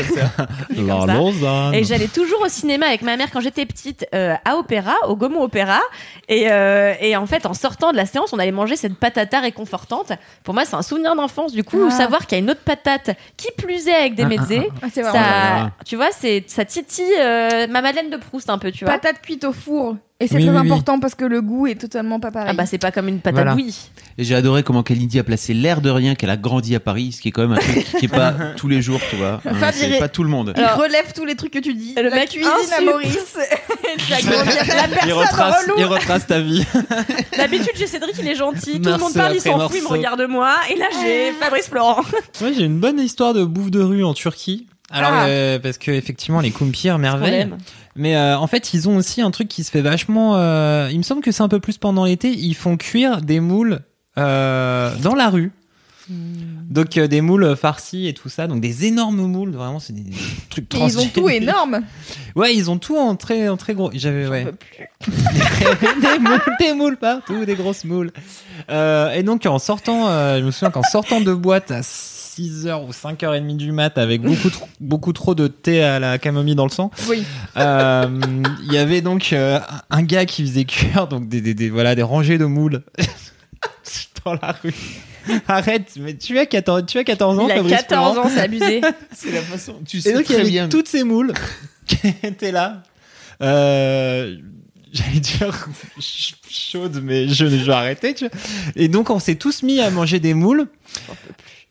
comme ça. Lausanne. Et j'allais toujours au cinéma avec ma mère quand j'étais petite euh, à Opéra, au Gaumont Opéra. Et, euh, et en fait, en sortant de la séance, on allait manger cette patata réconfortante. Pour moi, c'est un souvenir d'enfance. Du coup, Ah. savoir qu'il y a une autre patate qui plus est avec des mezzés, Ah, c'est ça, vraiment là. tu vois, c'est ça titille euh, ma Madeleine de Proust un peu, tu vois. patate cuite au four. Et c'est Oui, très oui, oui. important parce que le goût est totalement pas pareil. Ah bah c'est pas comme une patate Voilà. bouillie. Et j'ai adoré comment Kalindi a placé l'air de rien qu'elle a grandi à Paris, ce qui est quand même un truc qui est pas tous les jours, tu vois. Hein, Fab, c'est il- pas tout le monde. Il Alors- relève tous les trucs que tu dis. Le la mec cuisine à. Maurice. la, il, personne retrace, relou. il retrace ta vie. D'habitude, j'ai Cédric, il est gentil. Tout le monde parle, il s'en fout, il me regarde moi. Et là, j'ai Fabrice Florent. Moi, j'ai une bonne histoire de bouffe de rue en Turquie. Alors, Ah. euh, parce que effectivement, les kumpirs, On merveille. Mais euh, en fait, ils ont aussi un truc qui se fait vachement. euh, il me semble que c'est un peu plus pendant l'été. Ils font cuire des moules dans la rue. Donc euh, des moules farcis et tout ça, donc des énormes moules, vraiment c'est des, des trucs ils ont tout énorme. Ouais, ils ont tout en très, en très gros. J'avais ouais. plus. des moules, des moules partout, des grosses moules. Et donc en sortant, je me souviens qu'en sortant de boîte à 6h ou 5h30 du mat avec beaucoup trop, beaucoup trop de thé à la camomille dans le sang, Oui. euh, il y avait donc euh, un gars qui faisait cuire donc des, des, des- voilà des rangées de moules dans la rue. Arrête, mais tu as 14, tu as 14 ans, Il a Fabrice 14 Florent. ans, c'est abusé. C'est la façon. Tu Et sais donc il y avait bien. toutes ces moules qui étaient là. Euh, J'allais dire ch- chaude, mais je, je vais arrêter. Tu vois. Et donc on s'est tous mis à manger des moules.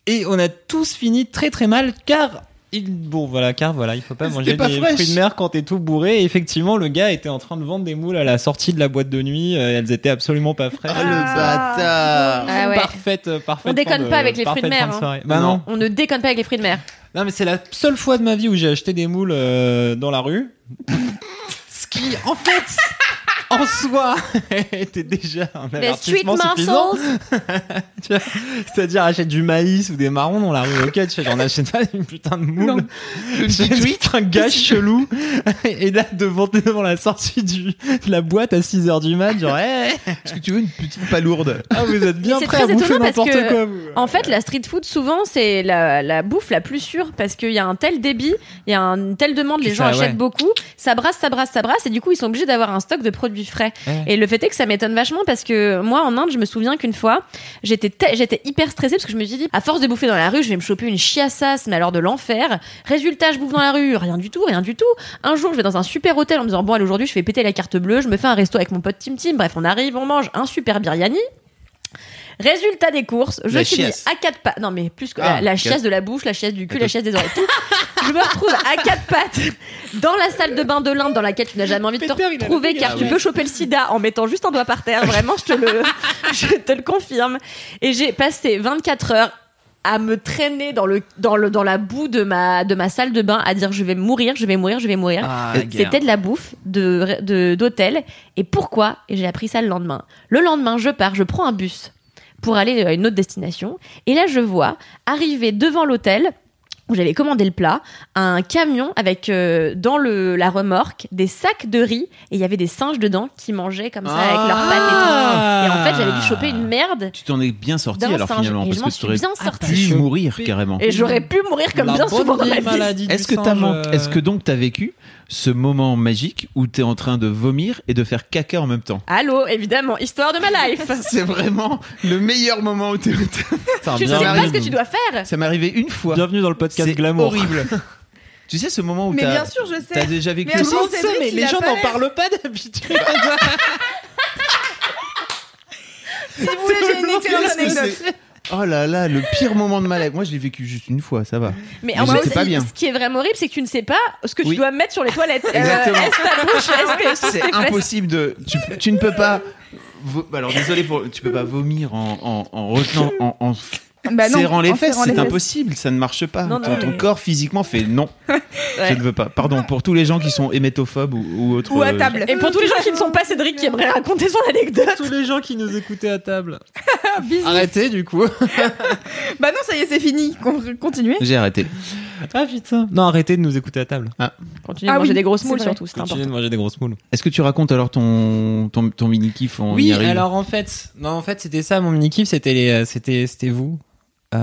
Et on a tous fini très très mal car il, bon voilà car voilà il faut pas manger pas des fraîche. fruits de mer quand t'es tout bourré. Et effectivement le gars était en train de vendre des moules à la sortie de la boîte de nuit. Euh, elles étaient absolument pas fraîches. Ah, le bâtard Ah ouais. Parfaite, euh, parfaite. On déconne de- pas avec les fruits de mer, hein. Bah non. On ne déconne pas avec les fruits de mer. Non, mais c'est la seule fois de ma vie où j'ai acheté des moules euh, dans la rue. Ce qui, en fait, en soi, était déjà un Les street avertissement suffisant. C'est-à-dire, achète du maïs ou des marrons dans la rue. Ok, tu j'en achète pas une putain de moule. J'ai juste un gars chelou. Et là, devant, devant la sortie du, de la boîte à 6h du mat, genre, hey, Est-ce que tu veux une petite palourde ah, vous êtes bien prêts à bouffer n'importe quoi, vous. En fait, la street food, souvent, c'est la, la bouffe la plus sûre parce qu'il y a un tel débit, il y a une telle demande, les gens ça, achètent ouais. beaucoup, ça brasse, ça brasse, ça brasse, et du coup, ils sont obligés d'avoir un stock de produits frais. Ouais. Et le fait est que ça m'étonne vachement parce que moi, en Inde, je me souviens qu'une fois, j'étais j'étais hyper stressée parce que je me suis dit, à force de bouffer dans la rue, je vais me choper une chiassasse, mais alors de l'enfer. Résultat, je bouffe dans la rue, rien du tout, rien du tout. Un jour, je vais dans un super hôtel en me disant, bon, allez, aujourd'hui, je fais péter la carte bleue, je me fais un resto avec mon pote Tim Tim, bref, on arrive, on mange un super biryani. Résultat des courses, je La finis chiasse. à quatre pattes. Non, mais plus que Ah, la, la quatre- chiasse de la bouche, la chiasse du cul, la chiasse des oreilles, tout. je me retrouve à quatre pattes dans la salle de bain de l'Inde dans laquelle tu n'as jamais envie de te Peter, il a retrouver la car tu Ah peux choper le sida en mettant juste un doigt par terre. Vraiment, je te le, je te le confirme. Et j'ai passé 24 heures à me traîner dans le, dans le, dans la boue de ma, de ma salle de bain à dire je vais mourir, je vais mourir, je vais mourir. Ah, la guerre. C'était de la bouffe de de- d'hôtel. Et pourquoi? Et j'ai appris ça le lendemain. Le lendemain, je pars, je prends un bus pour aller à une autre destination. Et là, je vois arriver devant l'hôtel où j'avais commandé le plat, un camion avec euh, dans le, la remorque des sacs de riz et il y avait des singes dedans qui mangeaient comme ça avec leurs pattes et tout. Et en fait, j'avais dû choper une merde Tu t'en es bien sorti alors singe. finalement et parce que tu aurais bien sortie. pu mourir carrément. Et j'aurais pu mourir comme La bien souvent dans ma vie. Est-ce que, t'as singe, man- euh, Est-ce que donc t'as vécu ce moment magique où t'es en train de vomir et de faire caca en même temps Allô, évidemment, histoire de ma life. C'est vraiment le meilleur moment où tu ne bien- sais pas ce que tu dois faire. Ça m'est arrivé une fois. Bienvenue dans le podcast C'est Glamour. horrible. tu sais ce moment où Mais t'as bien sûr, je t'as sais. déjà vécu Mais Cédric, mais les a gens n'en parlent pas d'habitude. Si vous voulez, j'ai une excellente anecdote. Oh là là, le pire moment de ma life. Moi, je l'ai vécu juste une fois, ça va. Mais en plus, ce qui est vraiment horrible, c'est que tu ne sais pas ce que tu Oui. dois mettre sur les toilettes. Euh, Exactement. est-ce ta bouche, est-ce que C'est impossible de. Tu, tu ne peux pas. vo- Alors désolé pour. Tu peux pas vomir en, en, en retenant, en, en Bah non, serrant les en fesses. C'est impossible, ça ne marche pas. Non, ton, non, ton mais- corps physiquement fait non. Je ne veux pas. Pardon pour tous les gens qui sont hémétophobes ou, ou autres. Ou à euh, table. Et pour tous les gens qui ne sont pas Cédric qui aimeraient raconter son anecdote. Tous les gens qui nous écoutaient à table. Arrêtez du coup. Bah non, ça y est, c'est fini. Con- Continuez. J'ai arrêté. Ah putain. Non, arrêtez de nous écouter à table. Continue de Ah manger oui, des grosses moules surtout, c'est Continuez important. de manger des grosses moules. Est-ce que tu racontes alors ton, ton, ton mini kiff On y Oui, alors en fait, non, en fait, c'était ça mon mini kiff, c'était euh, c'était, c'était vous. Euh,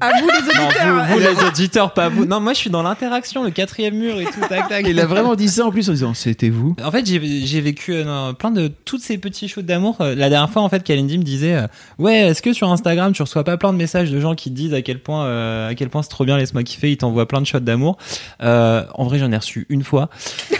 À vous les non, auditeurs. vous, vous, les auditeurs, pas vous. Non, moi je suis dans l'interaction, le quatrième mur et tout, tac tac. Il a vraiment dit ça en plus en disant c'était vous. En fait, j'ai vécu euh, non, plein de toutes ces petits shows d'amour. Euh, La dernière fois, en fait, Kalindi me disait, euh, ouais, est-ce que sur Instagram, tu reçois pas plein de messages de gens qui te disent à quel point, euh, à quel point c'est trop bien, laisse-moi kiffer, ils t'envoient plein de shots d'amour. Euh, en vrai, j'en ai reçu une fois.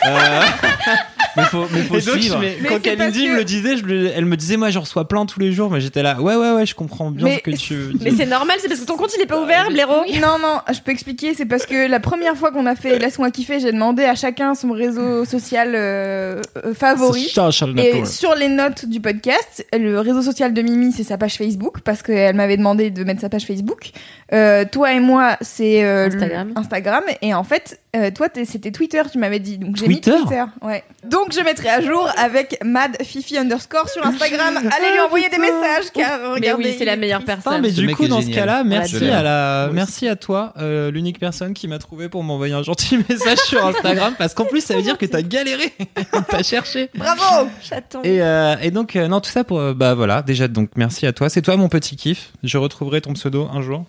Mais faut, mais faut suivre. mais Mais quand Kalindi que- me le disait, je le- elle me disait, moi, je reçois plein tous les jours, mais j'étais là, ouais, ouais, ouais, je comprends bien Mais- ce que tu. Mais c'est normal, c'est parce que ton compte il est pas ouvert, blaireau. Non, non, je peux expliquer. C'est parce que la première fois qu'on a fait Laisse-moi kiffer, j'ai demandé à chacun son réseau social euh, euh, favori. Et sur les notes du podcast, le réseau social de Mimi, c'est sa page Facebook, parce qu'elle m'avait demandé de mettre sa page Facebook. Euh, toi et moi, c'est euh, Instagram. Instagram. Et en fait, euh, toi, c'était Twitter, tu m'avais dit. Donc j'ai mis Twitter? Twitter. Ouais. Donc je mettrai à jour avec Mad Fifi underscore sur Instagram. Allez lui envoyer des messages, car Mais regardez. oui, c'est la meilleure triste. Ah, personne. mais du coup, dans ce cas-là, merci à la, merci à toi, euh, l'unique personne qui m'a trouvé pour m'envoyer un gentil message sur Instagram, parce qu'en plus, ça veut dire que t'as galéré, t'as cherché. Bravo Chaton. Et, euh, et donc, euh, non, tout ça pour, bah voilà, déjà, donc merci à toi. C'est toi mon petit kiff. Je retrouverai ton pseudo un jour.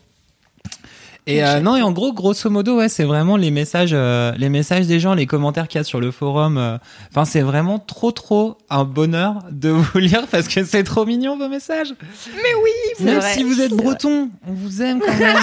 Et euh, non, et en gros, grosso modo, ouais, c'est vraiment les messages, euh, les messages des gens, les commentaires qu'il y a sur le forum. euh, Enfin, c'est vraiment trop, trop un bonheur de vous lire parce que c'est trop mignon vos messages. c'est Même vrai. si vous êtes breton, on vous aime quand même.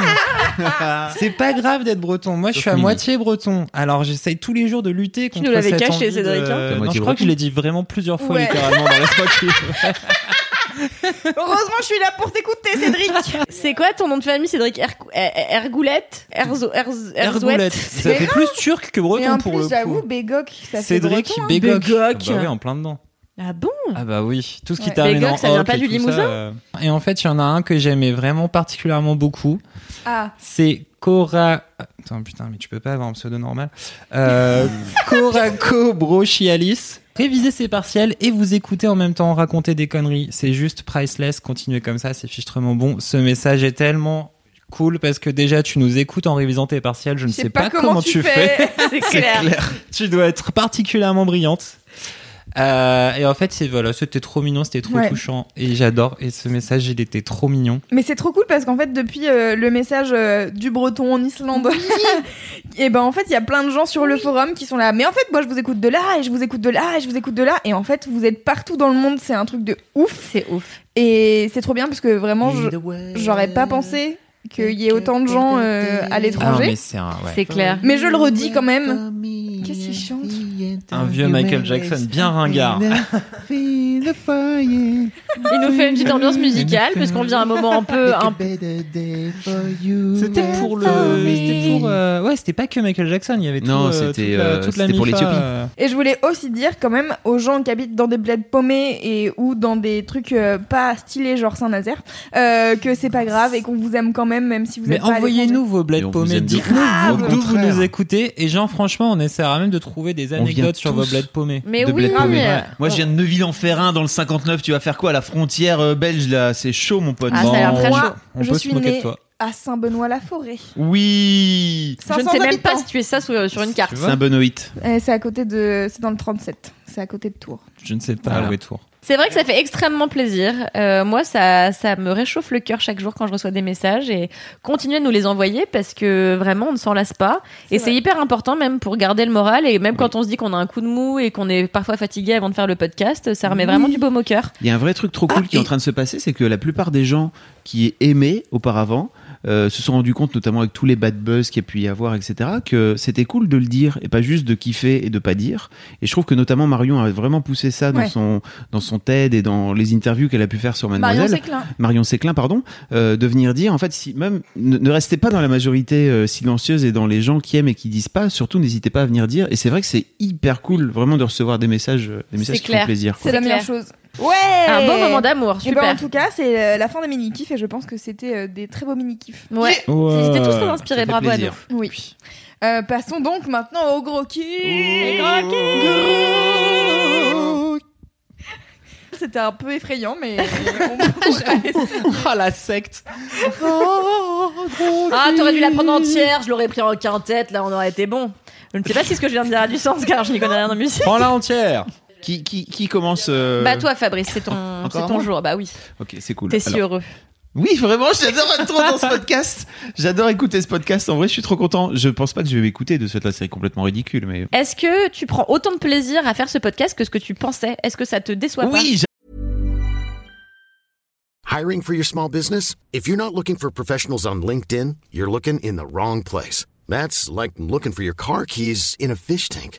c'est pas grave d'être breton. Moi, je suis à moitié breton. Alors, j'essaye tous les jours de lutter contre nous l'avais cette caché, envie Cédric, de- hein. Non, je crois breton. que je l'ai dit vraiment plusieurs fois Ouais. littéralement dans kiffer. Heureusement, je suis là pour t'écouter, Cédric C'est quoi ton nom de famille, Cédric Er- Er- Ergoulette Erzo Erz- Ergoulette. Ça fait plus turc que Et breton en pour plus, le j'avoue, coup. Bégok, ça fait Cédric breton, hein. Bégoc. Bégoc. Ah bah oui, en plein dedans. Ah bon? Ah bah oui, tout ce qui Ouais. termine Bégoc, en ça vient pas et du tout Limousin? euh. Et en fait, il y en a un que j'aimais vraiment particulièrement beaucoup. Ah, C'est Cora. Attends, putain, mais tu peux pas avoir un pseudo normal. Euh, Coraco Brochialis. Révisez ses partiels et vous écoutez en même temps raconter des conneries. C'est juste priceless. Continuez comme ça, c'est fichtrement bon. Ce message est tellement cool parce que déjà tu nous écoutes en révisant tes partiels. Je ne sais pas, comment, tu fais. C'est clair. tu dois être particulièrement brillante. Euh, et en fait, c'est voilà, c'était trop mignon, c'était trop Ouais. touchant et j'adore. Et ce message, il était trop mignon. Mais c'est trop cool parce qu'en fait, depuis euh, le message euh, du breton en Islande, et ben en fait, il y a plein de gens sur le forum qui sont là. Mais en fait, moi, je vous écoute de là, et je vous écoute de là, et je vous écoute de là. Et en fait, vous êtes partout dans le monde, c'est un truc de ouf. C'est ouf. Et c'est trop bien parce que vraiment, je- j'aurais pas pensé qu'il y ait autant de gens euh, à Ah, l'étranger. mais c'est un, ouais. C'est clair. mais je le redis quand même. Qu'est-ce qu'il chante? Un vieux Michael Jackson bien ringard. Il nous fait une petite ambiance musicale parce qu'on vient un moment un peu un C'était pour le, c'était pour, euh, ouais, c'était pas que Michael Jackson, il y avait tout, Non, euh, c'était, toute la, euh, toute la c'était pour l'Éthiopie. euh, Et je voulais aussi dire quand même aux gens qui habitent dans des bleds paumés et ou dans des trucs euh, pas stylés genre Saint-Nazaire euh, que c'est pas grave et qu'on vous aime quand même même si vous Mais êtes pas à envoyez-nous vos bleds vous paumés, dites-nous vous- d'où vous contraire. nous écoutez. Et genre, franchement, on essaiera même de trouver des anecdotes sur vos bleds paumés. Mais de oui, Moi, je viens de Neuville-en-Ferrain dans le 59. Tu vas faire quoi à la frontière euh, belge là C'est chaud, mon pote. Ah, ça a l'air très Moi, chaud. On je peut suis se moquer née de toi. à Saint-Benoît-la-Forêt. Oui. Je ne 500 sais même habitants. pas situer ça sur, sur une carte. Tu vois C'est un Benoît. Euh, c'est à côté de c'est dans le 37. C'est à côté de Tours. Je ne sais pas Voilà. où est Tours. C'est vrai que ça fait extrêmement plaisir. Euh, moi, ça, ça me réchauffe le cœur chaque jour quand je reçois des messages et continuez de nous les envoyer parce que vraiment, on ne s'en lasse pas. Et c'est hyper important même pour garder le moral et même quand on se dit qu'on a un coup de mou et qu'on est parfois fatigué avant de faire le podcast, ça remet vraiment du baume au cœur. Il y a un vrai truc trop cool Ah, qui est en train de se passer, c'est que la plupart des gens qui aimaient auparavant se sont rendus compte, notamment avec tous les bad buzz qu'il y a pu y avoir, etc., que c'était cool de le dire et pas juste de kiffer et de pas dire. Et je trouve que notamment Marion a vraiment poussé ça dans Ouais. son dans son TED et dans les interviews qu'elle a pu faire sur Mademoiselle. Marion Séclin. Marion Séclin, pardon, euh, de venir dire, en fait, si même ne, ne restez pas dans la majorité euh, silencieuse et dans les gens qui aiment et qui disent pas, surtout n'hésitez pas à venir dire. Et c'est vrai que c'est hyper cool, vraiment, de recevoir des messages, euh, des messages qui clair. font plaisir. C'est la meilleure chose. Ouais Un bon moment d'amour, Et ben, super. en tout cas, c'est euh, la fin des mini-kifs et je pense que c'était euh, des très beaux mini-kifs. Ouais. Ouais. Ils étaient tous très Ça inspirés, bravo à nous. Oui. Euh, passons donc maintenant au gros kiff. C'était un peu effrayant, mais on. Ah la secte. Ah, t'aurais dû la prendre entière, je l'aurais pris en quintette, là on aurait été bon. Je ne sais pas si ce que je viens de dire a du sens car je n'y connais rien en musique. Prends-la entière. Qui, qui, qui commence euh, Bah toi Fabrice, c'est ton, Encore c'est ton jour, bah oui. Ok, c'est cool. T'es si heureux. Oui, vraiment, j'adore être trop dans ce podcast. J'adore écouter ce podcast. En vrai, je suis trop content. Je pense pas que je vais m'écouter de cette la série complètement ridicule, mais. Est-ce que tu prends autant de plaisir à faire ce podcast que ce que tu pensais? Est-ce que ça te déçoit pas? Oui, Hiring for your small business? If you're not looking for professionals on LinkedIn, you're looking in the wrong place. That's like looking for your car keys in a fish tank.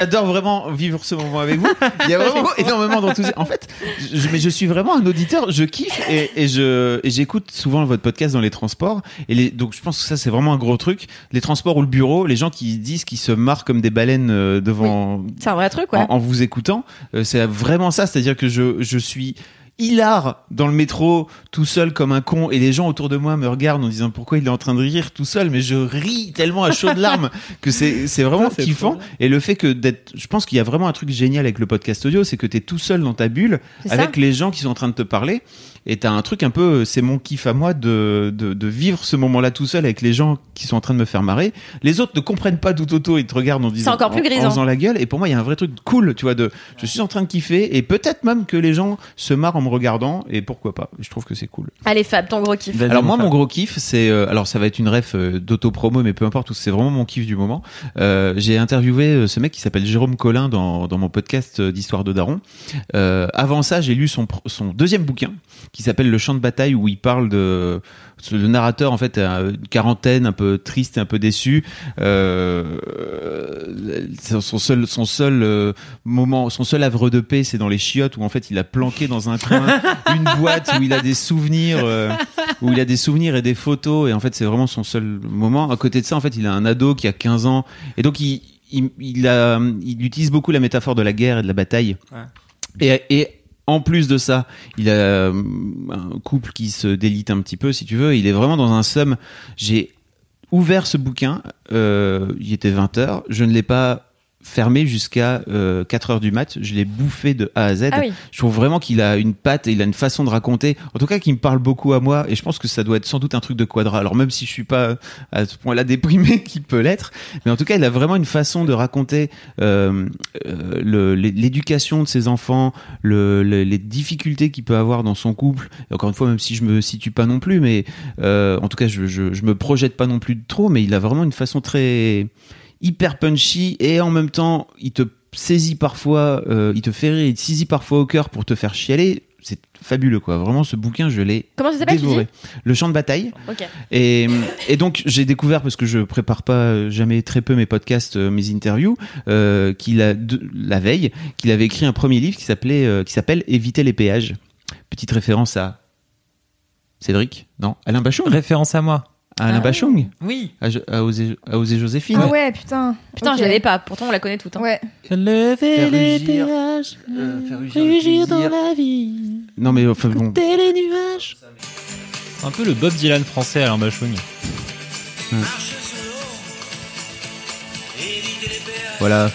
J'adore vraiment vivre ce moment avec vous. Il y a vraiment énormément d'enthousiasme. En fait, je, mais je suis vraiment un auditeur. Je kiffe et, et je et j'écoute souvent votre podcast dans les transports. Et les, donc je pense que ça c'est vraiment un gros truc. Les transports ou le bureau, les gens qui disent qu'ils se marrent comme des baleines euh, devant C'est un vrai truc, ouais. en, en vous écoutant. Euh, c'est vraiment ça, c'est-à-dire que je, je suis hilar dans le métro tout seul comme un con et les gens autour de moi me regardent en disant pourquoi il est en train de rire tout seul mais je ris tellement à chaudes larmes que c'est c'est vraiment Ça, kiffant. et le fait que d'être je pense qu'il y a vraiment un truc génial avec le podcast audio c'est que tu es tout seul dans ta bulle ça. avec les gens qui sont en train de te parler et t'as un truc un peu c'est mon kiff à moi de, de, de vivre ce moment là tout seul avec les gens qui sont en train de me faire marrer les autres ne comprennent pas tout auto ils te regardent en disant encore plus en- grisant. en faisant la gueule et pour moi il y a un vrai truc cool tu vois de je suis en train de kiffer et peut-être même que les gens se marrent en me regardant et pourquoi pas je trouve que c'est cool Allez Fab, ton gros kiff. Alors moi Fab. mon gros kiff c'est euh, alors ça va être une ref euh, d'auto-promo mais peu importe c'est vraiment mon kiff du moment Euh, j'ai interviewé ce mec qui s'appelle Jérôme Collin dans, dans mon podcast d'histoire de Daron Euh, avant ça j'ai lu son, son deuxième bouquin qui s'appelle Le champ de bataille où il parle de le narrateur en fait a une quarantaine un peu triste et un peu déçu euh, son seul son seul euh, moment son seul havre de paix c'est dans les chiottes où en fait il a planqué dans un coin une boîte où il a des souvenirs euh, où il a des souvenirs et des photos. Et en fait c'est vraiment son seul moment. À côté de ça en fait il a un ado qui a 15 ans. Et donc il il, il, a, il utilise beaucoup la métaphore de la guerre et de la bataille. Et, et en plus de ça, il a euh, un couple qui se délite un petit peu, si tu veux. Il est vraiment dans un somme. J'ai ouvert ce bouquin, euh, il était 20h, je ne l'ai pas fermé jusqu'à euh, 4 heures du mat, je l'ai bouffé de A à Z. Ah oui. Je trouve vraiment qu'il a une patte et il a une façon de raconter, en tout cas qui me parle beaucoup à moi, et je pense que ça doit être sans doute un truc de quadra. Alors même si je suis pas à ce point-là déprimé qu'il peut l'être, mais en tout cas il a vraiment une façon de raconter euh, euh, l'éducation de ses enfants, le, le- les difficultés qu'il peut avoir dans son couple. Et encore une fois, même si je me situe pas non plus, mais euh, en tout cas je, je, je me projette pas non plus de trop, mais il a vraiment une façon très hyper punchy et en même temps il te saisit parfois, euh, il te fait rire, il te saisit parfois au cœur pour te faire chialer. C'est fabuleux quoi. Vraiment ce bouquin je l'ai dévoré. Le champ de bataille. Et, et donc j'ai découvert parce que je prépare pas euh, jamais très peu mes podcasts, euh, mes interviews, euh, qu'il a de- la veille qu'il avait écrit un premier livre qui s'appelait euh, qui s'appelle Éviter les péages. Petite référence à Cédric, non, Alain Bachung, Référence à moi. À Alain Ah. Bachung, Oui. à, à Oser, à Joséphine. Ah ouais, putain. Putain, je l'avais pas. Pourtant, on la connaît toute. Hein. Ouais. Lever Faire les péages, euh, rugir dans la vie, Non mais enfin bon, les nuages. C'est un peu le Bob Dylan français Alain Bachung. voilà.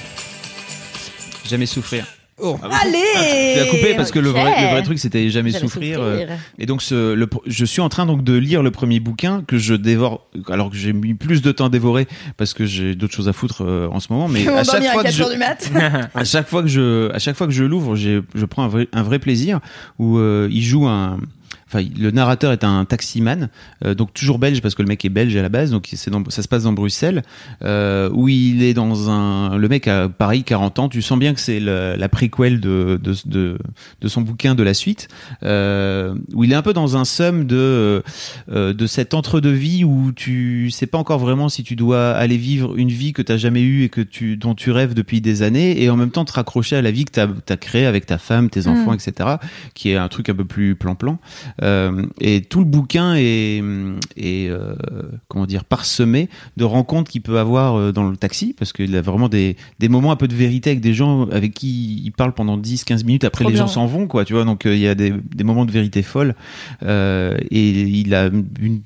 Jamais souffrir. Allez Tu as coupé parce que le, vrai, le vrai truc c'était jamais, Jamais souffrir. euh, souffrir. Et donc ce, le, je suis en train donc de lire le premier bouquin que je dévore alors que j'ai mis plus de temps à dévorer parce que j'ai d'autres choses à foutre euh, en ce moment. Mais à chaque fois que 4 je, heures du mat. à chaque fois que je, à chaque fois que je l'ouvre, je prends un vrai, un vrai plaisir où euh, il joue un. Enfin, le narrateur est un taximan, euh, donc toujours belge parce que le mec est belge à la base, donc c'est dans, ça se passe dans Bruxelles, euh, où il est dans un, le mec a pareil 40 ans, tu sens bien que c'est le- la préquelle de, de, de, de son bouquin de la suite, euh, où il est un peu dans un somme de, de cet entre-deux-vie où tu sais pas encore vraiment si tu dois aller vivre une vie que tu jamais eue et que tu, dont tu rêves depuis des années, et en même temps te raccrocher à la vie que tu as, créée avec ta femme, tes enfants, etc., qui est un truc un peu plus plan-plan. Euh, et tout le bouquin est, est euh, comment dire, parsemé de rencontres qu'il peut avoir euh, dans le taxi, parce qu'il a vraiment des, des moments un peu de vérité avec des gens avec qui il parle pendant 10-15 minutes, après Trop les gens s'en vont, quoi, tu vois, donc il y a des, des moments de vérité folle. Et il a une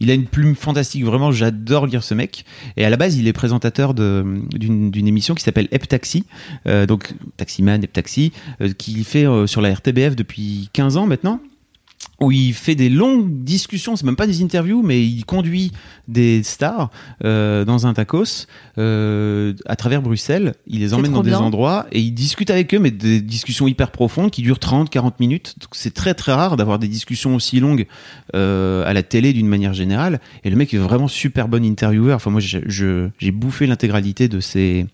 il a une plume fantastique, vraiment, j'adore lire ce mec. Et à la base, il est présentateur d'une émission qui s'appelle Hep Taxi, euh, donc Taximan, Hep Taxi, euh, qu'il fait euh, sur la RTBF depuis 15 ans maintenant où il fait des longues discussions, c'est même pas des interviews, mais il conduit des stars euh, dans un tacos euh, à travers Bruxelles. Il les emmène dans des endroits et il discute avec eux, mais des discussions hyper profondes qui durent 30-40 minutes. C'est très très rare d'avoir des discussions aussi longues euh, à la télé d'une manière générale. Et le mec est vraiment super bon intervieweur. Enfin moi j'ai bouffé l'intégralité de ses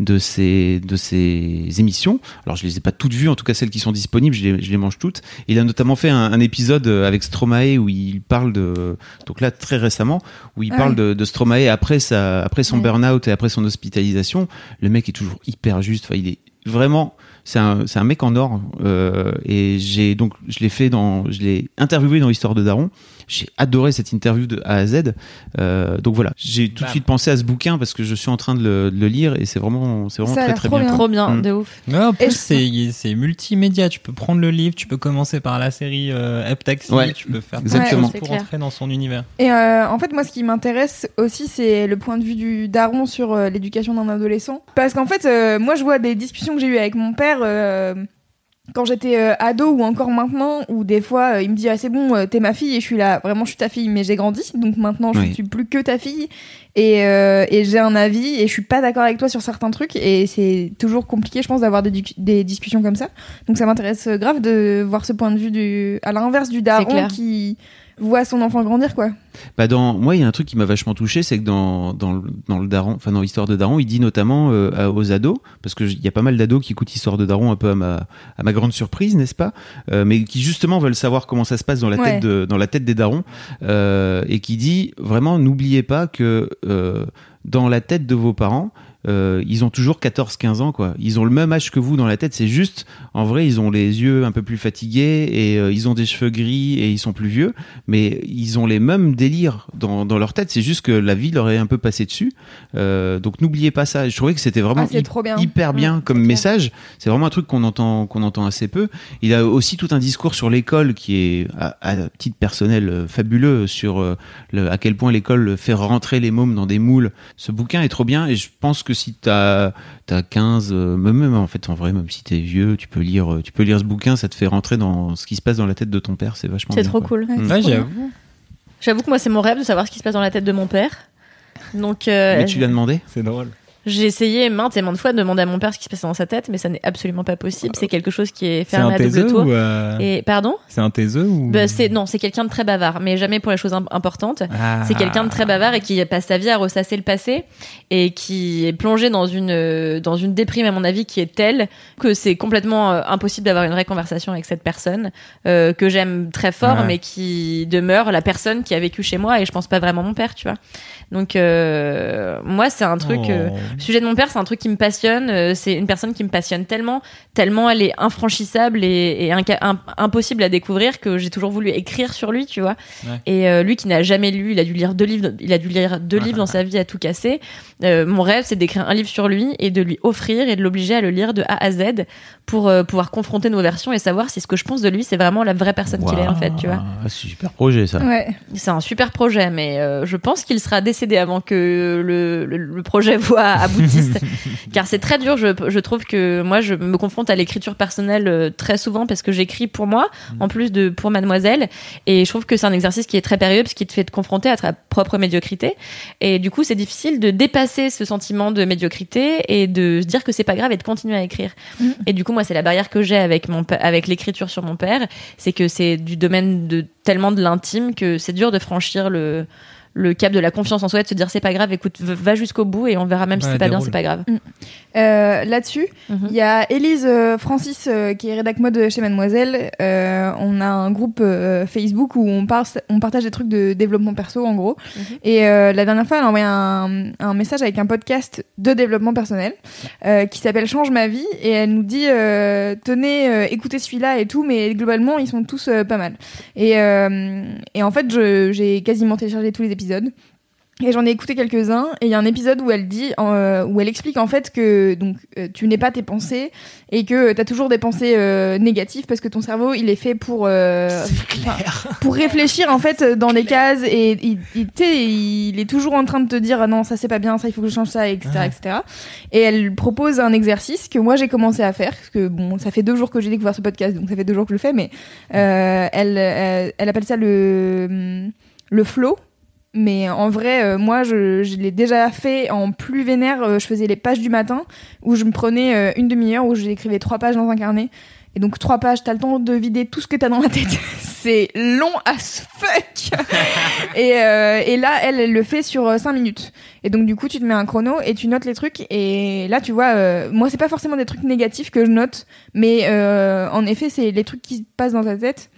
de ces de ces émissions. Alors je les ai pas toutes vues, en tout cas celles qui sont disponibles, je les, je les mange toutes. Il a notamment fait un, un épisode avec Stromae où il parle de donc là très récemment où il Ah parle oui. de, de Stromae après sa après son Ouais. burn-out et après son hospitalisation. Le mec est toujours hyper juste. Enfin il est vraiment c'est un, c'est un mec en or euh, et j'ai donc je l'ai fait dans je l'ai interviewé dans l'histoire de Daron j'ai adoré cette interview de A à Z Euh, donc voilà j'ai tout de Bam. suite pensé à ce bouquin parce que je suis en train de le, de le lire et c'est vraiment c'est vraiment Ça a très très trop bien, bien. Trop bien, Mm. de ouf. Ouais, en plus, c'est c'est multimédia. Tu peux prendre le livre, tu peux commencer par la série euh, Hep Taxi, Ouais, tu peux faire exactement. plein de choses pour entrer dans son univers. Et euh, en fait, moi, ce qui m'intéresse aussi, c'est le point de vue du daron sur euh, l'éducation d'un adolescent. Parce qu'en fait, euh, moi, je vois des discussions que j'ai eues avec mon père euh, quand j'étais euh, ado ou encore maintenant, où des fois, euh, il me dit ah c'est bon, euh, t'es ma fille, et je suis là, vraiment, je suis ta fille, mais j'ai grandi, donc maintenant, je Oui. suis plus que ta fille, et, euh, et j'ai un avis, et je suis pas d'accord avec toi sur certains trucs, et c'est toujours compliqué, je pense, d'avoir des, des discussions comme ça. Donc ça m'intéresse grave de voir ce point de vue du, à l'inverse du daron qui voit son enfant grandir, quoi. Bah dans, moi, il y a un truc qui m'a vachement touché, c'est que dans, dans, dans le Daron, enfin dans l'histoire de Daron, il dit notamment euh, aux ados, parce qu'il y a pas mal d'ados qui écoutent l'histoire de Daron un peu à ma, à ma grande surprise, n'est-ce pas? Euh, Mais qui justement veulent savoir comment ça se passe dans la Ouais. tête de, dans la tête des darons, euh, et qui dit vraiment n'oubliez pas que dans la tête de vos parents. Euh, ils ont toujours 14-15 ans quoi. Ils ont le même âge que vous dans la tête. C'est juste, en vrai, ils ont les yeux un peu plus fatigués et euh, ils ont des cheveux gris et ils sont plus vieux mais ils ont les mêmes délires dans, dans leur tête. C'est juste que la vie leur est un peu passée dessus. Euh, donc n'oubliez pas ça. Je trouvais que c'était vraiment Ah, trop bien. hyper bien Mmh, comme message. C'est vraiment un truc qu'on entend qu'on entend assez peu. Il a aussi tout un discours sur l'école qui est à, à titre personnel euh, fabuleux sur euh, le, à quel point l'école fait rentrer les mômes dans des moules. Ce bouquin est trop bien et je pense que si t'as as 15 euh, même, en fait en vrai même si t'es vieux, tu peux lire euh, tu peux lire ce bouquin, ça te fait rentrer dans ce qui se passe dans la tête de ton père, c'est vachement C'est trop quoi. cool. Ouais, Ouais. J'avoue que moi, c'est mon rêve de savoir ce qui se passe dans la tête de mon père. Donc, euh, Mais tu l'as demandé? C'est drôle. J'ai essayé maintes et maintes fois de demander à mon père ce qui se passait dans sa tête, mais ça n'est absolument pas possible. C'est quelque chose qui est C'est un fermé à double tour. ou euh, Et pardon? c'est un taiseux ou Bah, c'est non, c'est quelqu'un de très bavard, mais jamais pour les choses im- importantes. Ah. C'est quelqu'un de très bavard et qui passe sa vie à ressasser le passé et qui est plongé dans une euh, dans une déprime à mon avis qui est telle que c'est complètement euh, impossible d'avoir une vraie conversation avec cette personne euh, que j'aime très fort Ouais. mais qui demeure la personne qui a vécu chez moi et je pense pas vraiment mon père, tu vois. Donc euh, moi c'est un truc euh, Oh. Le sujet de mon père, c'est un truc qui me passionne. euh, C'est une personne qui me passionne tellement, tellement elle est infranchissable et, et inca- im- impossible à découvrir que j'ai toujours voulu écrire sur lui, tu vois. Ouais. Et euh, lui qui n'a jamais lu, il a dû lire deux livres, il a dû lire deux livres dans sa vie à tout casser. Euh, mon rêve, c'est d'écrire un livre sur lui et de lui offrir et de l'obliger à le lire de A à Z pour euh, pouvoir confronter nos versions et savoir si ce que je pense de lui, c'est vraiment la vraie personne qu'il est en fait, tu vois. Ah, c'est un super projet ça. Ouais. C'est un super projet, mais euh, je pense qu'il sera décédé avant que le, le, le projet voit aboutissent. car c'est très dur. Je, je trouve que moi, je me confronte à l'écriture personnelle euh, très souvent parce que j'écris pour moi, en plus de pour Mademoiselle. Et je trouve que c'est un exercice qui est très périlleux parce qu'il te fait te confronter à ta propre médiocrité. Et du coup, c'est difficile de dépasser ce sentiment de médiocrité et de se dire que c'est pas grave et de continuer à écrire. Et du coup, moi, c'est la barrière que j'ai avec mon avec l'écriture sur mon père, c'est que c'est du domaine de tellement de l'intime que c'est dur de franchir le le cap de la confiance en soi et de se dire c'est pas grave écoute va jusqu'au bout et on verra même si c'est pas bien c'est pas grave Euh, Là-dessus, Mhm. il y a Élise euh, Francis euh, qui est rédac mode chez Mademoiselle. Euh, on a un groupe euh, Facebook où on, par- on partage des trucs de développement perso en gros. Mhm. Et euh, la dernière fois, elle a envoyé un, un message avec un podcast de développement personnel euh, qui s'appelle Change ma vie et elle nous dit euh, tenez euh, écoutez celui-là et tout, mais globalement ils sont tous euh, pas mal. Et, euh, et en fait, je- j'ai quasiment téléchargé tous les épisodes. Et j'en ai écouté quelques-uns, et il y a un épisode où elle dit, euh, où elle explique en fait que donc euh, tu n'es pas tes pensées et que tu as toujours des pensées euh, négatives parce que ton cerveau il est fait pour euh, pour réfléchir en fait dans les cases et il, il, il est toujours en train de te dire ah non ça c'est pas bien ça il faut que je change ça etc etc. Et elle propose un exercice que moi j'ai commencé à faire parce que bon ça fait deux jours que j'ai découvert ce podcast donc ça fait deux jours que je le fais mais euh, elle, elle elle appelle ça le le flow mais en vrai, euh, moi, je, je l'ai déjà fait en plus vénère. euh, je faisais les pages du matin où je me prenais euh, une demi-heure où j'écrivais trois pages dans un carnet. Et donc trois pages, t'as le temps de vider tout ce que t'as dans la tête. C'est long as fuck. et, euh, et là, elle, elle le fait sur euh, cinq minutes. Et donc du coup, tu te mets un chrono et tu notes les trucs. Et là, tu vois, euh, moi, c'est pas forcément des trucs négatifs que je note, mais euh, en effet, c'est les trucs qui se passent dans ta tête.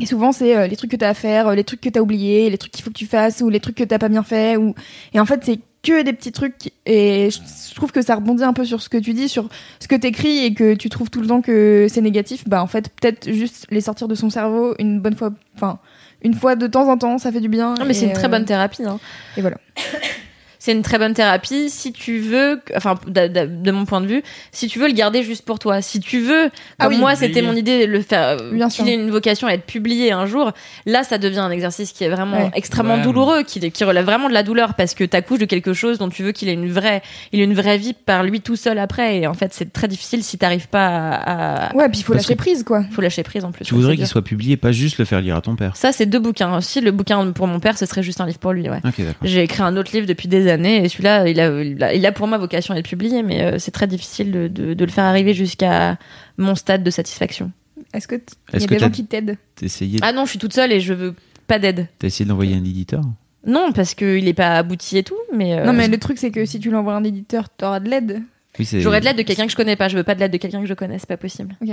Et souvent, c'est euh, les trucs que t'as à faire, euh, les trucs que t'as oubliés, les trucs qu'il faut que tu fasses, ou les trucs que t'as pas bien fait. Ou... Et en fait, c'est que des petits trucs. Et je trouve que ça rebondit un peu sur ce que tu dis, sur ce que t'écris, et que tu trouves tout le temps que c'est négatif. Bah, en fait, peut-être juste les sortir de son cerveau une bonne fois. Enfin, une fois de temps en temps, ça fait du bien. non mais c'est une très euh, bonne thérapie hein. Et voilà. c'est une très bonne thérapie si tu veux enfin de, de- de mon point de vue si tu veux le garder juste pour toi si tu veux Ah comme oui, moi c'était mon idée de le faire euh, Bien qu'il sûr. ait une vocation à être publié un jour là ça devient un exercice qui est vraiment Ouais. extrêmement Ouais. douloureux qui, qui relève vraiment de la douleur parce que t'accouches de quelque chose dont tu veux qu'il ait une vraie il ait une vraie vie par lui tout seul après et en fait c'est très difficile si t'arrives pas à, à- Ouais, puis il faut Parce lâcher prise, quoi. faut lâcher prise en plus Tu voudrais qu'il soit publié, pas juste le faire lire à ton père. ça c'est deux bouquins aussi le bouquin pour mon père ce serait juste un livre pour lui ouais Ok, d'accord. j'ai écrit un autre livre depuis des années et celui-là, il a, il a, il a pour moi vocation à être publié, mais euh, c'est très difficile de, de, de le faire arriver jusqu'à mon stade de satisfaction. Est-ce que il y a que des gens qui t'aident? T'as essayé, Ah non, je suis toute seule et je veux pas d'aide. t'as essayé d'envoyer un éditeur? Non, parce qu'il est pas abouti et tout, mais, euh, Non, mais le truc, c'est que si tu l'envoies à un éditeur, t'auras de l'aide. Oui, j'aurais de l'aide de quelqu'un que je connais pas. Je veux pas de l'aide de quelqu'un que je connais, c'est pas possible. Ok.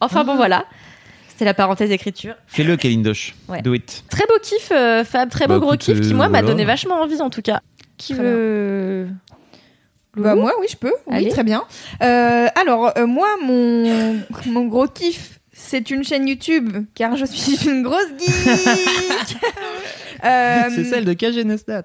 Enfin bon, voilà. C'était la parenthèse écriture. Fais-le, Kalindosh. Ouais. Do it. Très beau kiff, euh, Fab, très beau Bah, gros écoute, kiff qui, moi, m'a donné vachement envie en tout cas. Qui Très veut. Bah Loulou moi oui je peux, oui Allez. très bien. Euh, alors euh, moi mon mon gros kiff c'est une chaîne YouTube car je suis une grosse geek. Euh, C'est celle de Kagenestat.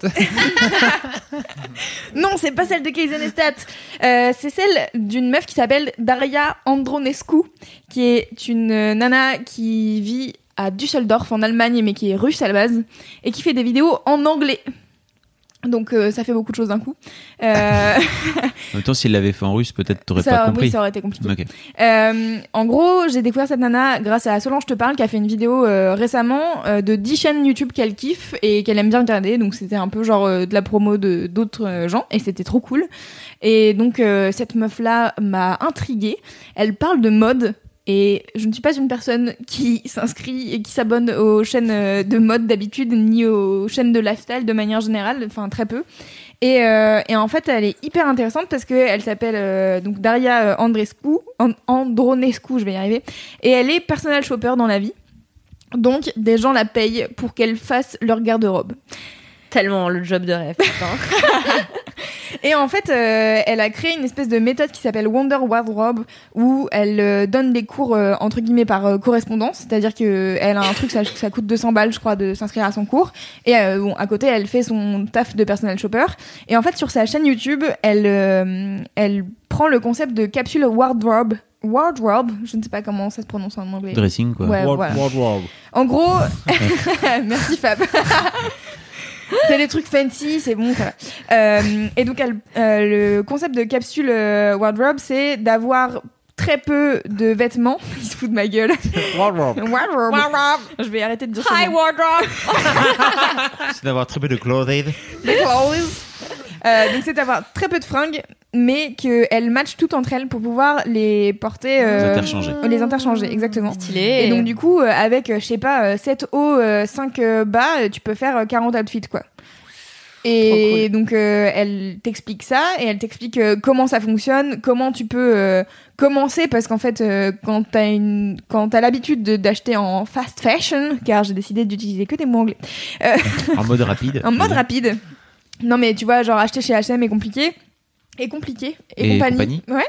Non c'est pas celle de. Euh, c'est celle d'une meuf qui s'appelle Daria Andronescu qui est une nana qui vit à Düsseldorf en Allemagne mais qui est russe à la base et qui fait des vidéos en anglais. Donc euh, ça fait beaucoup de choses d'un coup. Euh, En même temps, s'il l'avait fait en russe, peut-être t'aurais pas oui, compris. ça aurait été compliqué. Euh, en gros, j'ai découvert cette nana grâce à Solange Te Parle qui a fait une vidéo euh, récemment de 10 chaînes YouTube qu'elle kiffe et qu'elle aime bien regarder. Donc c'était un peu genre de la promo de d'autres gens et c'était trop cool. Et donc cette meuf là m'a intriguée. Elle parle de mode. Et je ne suis pas une personne qui s'inscrit et qui s'abonne aux chaînes euh, de mode d'habitude, ni aux chaînes de lifestyle de manière générale, enfin très peu. Et, euh, en fait, elle est hyper intéressante parce qu'elle s'appelle euh, donc Daria Andrescu, An- Andronescu, je vais y arriver, et elle est personal shopper dans la vie. Donc, des gens la payent pour qu'elle fasse leur garde-robe. Tellement le job de rêve. putain. Et en fait, euh, elle a créé une espèce de méthode qui s'appelle Wonder Wardrobe où elle euh, donne des cours euh, entre guillemets par euh, correspondance, c'est-à-dire que elle a un truc ça, ça coûte 200 balles je crois de s'inscrire à son cours et euh, bon à côté elle fait son taf de personal shopper et en fait sur sa chaîne YouTube, elle euh, elle prend le concept de capsule wardrobe wardrobe, je ne sais pas comment ça se prononce en anglais. Dressing, quoi. Ouais, voilà. En gros, merci Fab. C'est des trucs fancy, c'est bon, ça va. Euh, et donc, elle- euh, le concept de capsule euh, wardrobe, c'est d'avoir très peu de vêtements. Il se fout de ma gueule. wardrobe. Je vais arrêter de dire ce Hi wardrobe. C'est d'avoir très peu de clothing. Les clothes. Euh, donc c'est d'avoir très peu de fringues, mais qu'elles matchent toutes entre elles pour pouvoir les porter. Les euh, interchanger. Les interchanger, exactement. Stylé. Et donc du coup, euh, avec, euh, je sais pas, euh, 7 hauts, euh, 5 euh, bas, tu peux faire euh, 40 outfits, quoi. Et donc euh, elle t'explique ça et elle t'explique euh, comment ça fonctionne, comment tu peux euh, commencer parce qu'en fait euh, quand t'as une quand t'as l'habitude de- d'acheter en fast fashion, car j'ai décidé d'utiliser que des mots anglais, En mode rapide. en mode rapide. Non mais tu vois genre acheter chez H&M est compliqué et compliqué et, Et compagnie. compagnie. Ouais.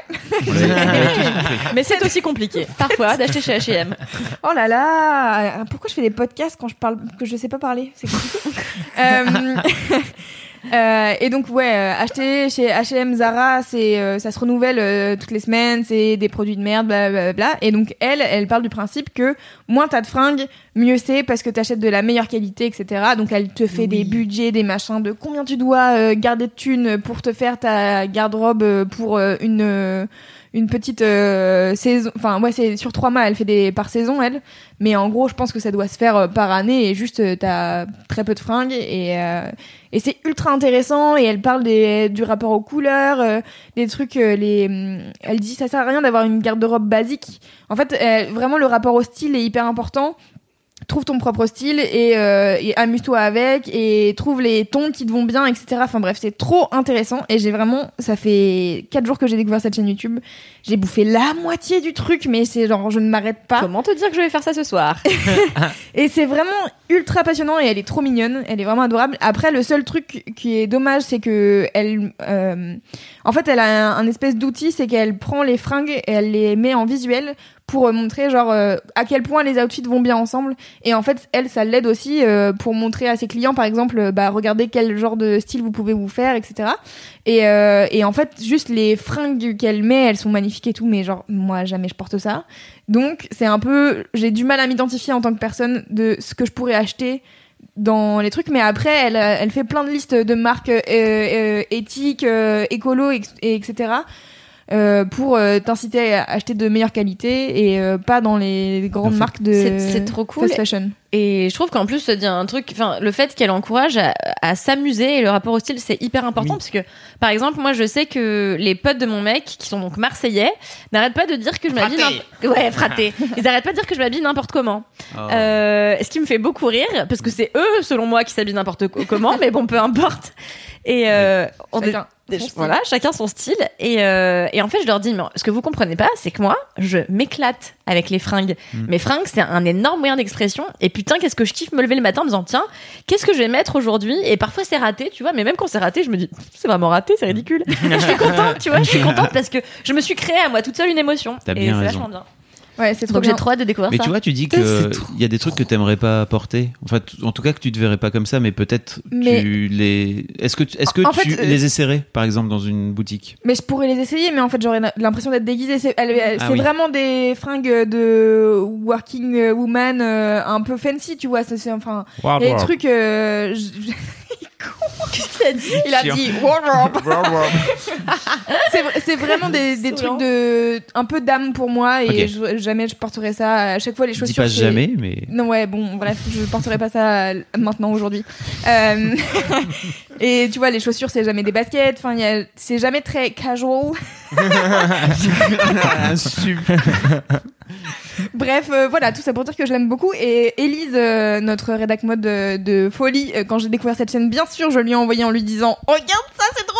Mais c'est aussi compliqué, parfois, d'acheter chez H&M. Oh là là, pourquoi je fais des podcasts quand je parle que je sais pas parler? C'est compliqué. Euh, euh, et donc ouais, euh, acheter chez H&M, Zara, c'est euh, ça se renouvelle euh, toutes les semaines, c'est des produits de merde, blablabla. Et donc elle, elle parle du principe que moins t'as de fringues, mieux c'est parce que t'achètes de la meilleure qualité, etc. Donc elle te fait des budgets, des machins de combien tu dois euh, garder de thunes pour te faire ta garde-robe pour une euh, une petite euh, saison. Enfin, ouais, c'est sur trois mois, elle fait des par saison, elle. Mais en gros, je pense que ça doit se faire euh, par année et juste euh, t'as très peu de fringues et euh, et c'est ultra intéressant. Et elle parle des du rapport aux couleurs, des trucs. les, elle dit ça sert à rien d'avoir une garde-robe basique. En fait, vraiment le rapport au style est hyper important. Trouve ton propre style et, euh, et amuse-toi avec et trouve les tons qui te vont bien, etc. Enfin bref, c'est trop intéressant et j'ai vraiment, ça fait 4 jours que j'ai découvert cette chaîne YouTube. J'ai bouffé la moitié du truc, mais c'est genre, je ne m'arrête pas. Comment te dire que je vais faire ça ce soir? Et c'est vraiment ultra passionnant et elle est trop mignonne, elle est vraiment adorable. Après, le seul truc qui est dommage, c'est que elle, euh, en fait, elle a un, un espèce d'outil, c'est qu'elle prend les fringues et elle les met en visuel pour euh, montrer genre euh, à quel point les outfits vont bien ensemble. Et en fait, elle, ça l'aide aussi euh, pour montrer à ses clients, par exemple, euh, bah regardez quel genre de style vous pouvez vous faire, etc. Et, euh, et en fait, juste les fringues qu'elle met, elles sont magnifiques et tout, mais genre moi jamais je porte ça. Donc c'est un peu, j'ai du mal à m'identifier en tant que personne de ce que je pourrais acheter dans les trucs, mais après elle, euh, elle fait plein de listes de marques euh, euh, éthiques, euh, écolo, ex- et etc. euh, pour euh, t'inciter à acheter de meilleure qualité et euh, pas dans les grandes Parfait. marques de C'est- c'est trop cool. fast fashion. Et je trouve qu'en plus, un truc, enfin, le fait qu'elle encourage à, à s'amuser et le rapport au style, c'est hyper important parce que, par exemple, moi, je sais que les potes de mon mec, qui sont donc marseillais, n'arrêtent pas de dire que je m'habille. Ouais, fraté. Ils arrêtent pas de dire que je m'habille n'importe comment. Oh. Euh, ce qui me fait beaucoup rire parce que c'est eux, selon moi, qui s'habillent n'importe co- comment, mais bon, peu importe. Et euh, on Chacun des- son style. voilà, chacun son style. Et, euh, et en fait, je leur dis, mais ce que vous comprenez pas, c'est que moi, je m'éclate avec les fringues. Mes fringues, c'est un énorme moyen d'expression. Et putain, qu'est-ce que je kiffe me lever le matin en me disant, tiens, qu'est-ce que je vais mettre aujourd'hui? Et parfois, c'est raté, tu vois. Mais même quand c'est raté, je me dis, c'est vraiment raté, c'est ridicule. Et je suis contente, tu vois. Je suis contente parce que je me suis créée à moi toute seule une émotion. T'as et bien c'est raison. vachement bien. Ouais, c'est trop Donc j'ai trop hâte de découvrir Mais ça. tu vois, tu dis c'est trop- il y a des trucs que t'aimerais pas porter. Enfin, en tout cas que tu te verrais pas comme ça, mais peut-être Mais- tu les. Est-ce que tu- est-ce que En tu fait, euh, les essaierais, par exemple, dans une boutique? Mais je pourrais les essayer, mais en fait, j'aurais l'impression d'être déguisée. C'est Ah oui. vraiment des fringues de working woman euh, un peu fancy, tu vois. ça, C'est enfin des trucs. euh, je- Qu'est-ce qu'il a dit? Il a Chiant. dit c'est vra- c'est vraiment des, trucs de un peu d'âme pour moi et je- jamais je porterai ça. À chaque fois, les Dis chaussures. pas c'est- jamais, mais. Non ouais bon bref je porterai pas ça maintenant aujourd'hui Euh, et tu vois les chaussures c'est jamais des baskets enfin a- c'est jamais très casual Bref, euh, voilà, tout ça pour dire que je l'aime beaucoup. Et Elise, euh, notre rédac mode de, de folie, euh, quand j'ai découvert cette chaîne, bien sûr, je lui ai envoyé en lui disant oh, Regarde ça, c'est trop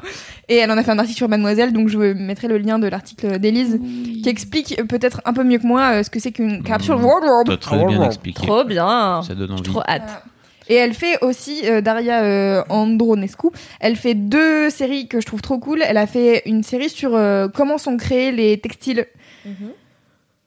bien Et elle en a fait un article sur Mademoiselle, donc je vous mettrai le lien de l'article d'Elise qui explique euh, peut-être un peu mieux que moi euh, ce que c'est qu'une capsule Mmh. très bien expliqué. Trop bien. Ça donne envie. Trop hâte. Et elle fait aussi, euh, Daria euh, Andronescu, elle fait deux séries que je trouve trop cool. Elle a fait une série sur euh, comment sont créés les textiles.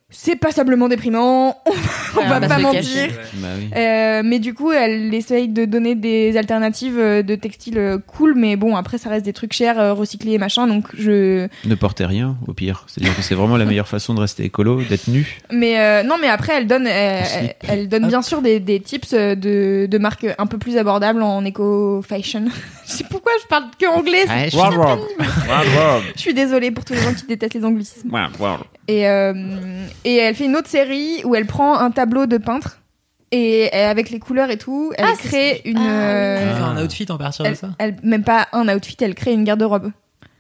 C'est passablement déprimant. On, Ouais, va on va pas mentir. cacher. Bah oui. Euh, mais du coup, elle essaye de donner des alternatives euh, de textiles euh, cool, mais bon, après, ça reste des trucs chers, recyclés et machin, donc je. Ne portez rien, au pire. C'est-à-dire que c'est vraiment la meilleure façon de rester écolo, d'être nu. Mais euh, non, mais après, elle donne, elle, Aussi. elle- elle donne bien sûr des, des tips de, de marques un peu plus abordables en éco-fashion. je sais pourquoi je parle que anglais. c'est- Je suis désolée pour tous les gens qui détestent les anglicismes. Et, euh, et elle fait une autre série où elle prend un tableau de peintre et, avec les couleurs et tout, elle Ah, crée une. Ah, oui. euh, Elle fait un outfit en partir de elle, ça elle- même pas un outfit, elle crée une garde-robe.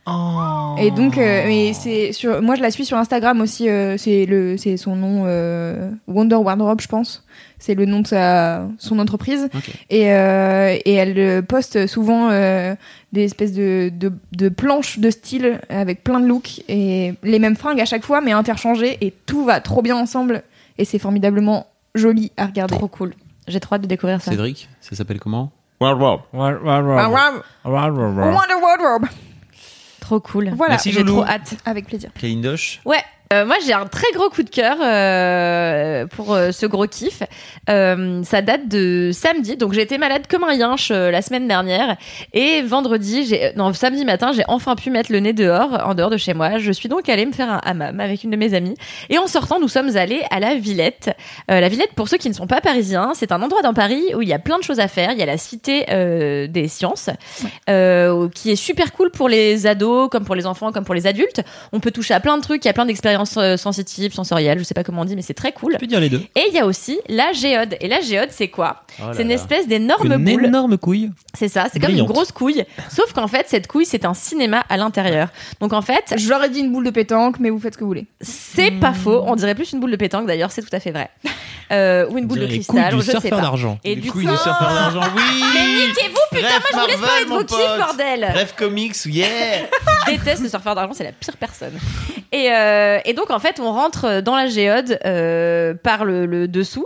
Oh. Et donc, euh, mais c'est sur, moi je la suis sur Instagram aussi. euh, c'est le, c'est son nom euh, Wonder Wardrobe, je pense. C'est le nom de sa, son entreprise. Et, euh, et elle poste souvent euh, des espèces de, de, de planches de style avec plein de looks et les mêmes fringues à chaque fois, mais interchangées. Et tout va trop bien ensemble. Et c'est formidablement joli à regarder. Trop cool. J'ai trop hâte de découvrir ça. Cédric, ça s'appelle comment? Ah, wow. Wonder Wardrobe. Trop cool. Voilà. Merci, J'ai Loulou. trop hâte. Avec plaisir. Kalindosh Ouais. Euh, moi, j'ai un très gros coup de cœur euh, pour euh, ce gros kiff. Ça date de samedi, donc j'ai été malade comme un yinche la semaine dernière. Et vendredi, non samedi matin, j'ai enfin pu mettre le nez dehors, en dehors de chez moi. Je suis donc allée me faire un hammam avec une de mes amies. Et en sortant, nous sommes allés à la Villette. La Villette, pour ceux qui ne sont pas parisiens, c'est un endroit dans Paris où il y a plein de choses à faire. Il y a la cité des sciences, qui est super cool pour les ados, comme pour les enfants, comme pour les adultes. On peut toucher à plein de trucs. Il y a plein d'expériences euh, sensitives, sensorielles. Je sais pas comment on dit, mais c'est très cool. Tu peux dire les deux. Et il y a aussi la géode. Et la géode, c'est quoi? Oh C'est une là. espèce d'énorme Une boule. énorme couille. C'est ça, c'est comme une grosse couille. Sauf qu'en fait, cette couille, c'est un cinéma à l'intérieur. Donc en fait, Je leur ai dit une boule de pétanque, mais vous faites ce que vous voulez. c'est pas faux. On dirait plus une boule de pétanque d'ailleurs, c'est tout à fait vrai. Euh, ou une boule de cristal, du je sais surfeur pas. d'argent. Et Les du coup, couilles de surfeur d'argent, oui mais niquez-vous, putain, Bref, moi je vous laisse parler de vos kiffs, bordel. Bref, comics, yeah déteste le surfeur d'argent, c'est la pire personne. Et, euh, et donc en fait, on rentre dans la géode euh, par le, dessous,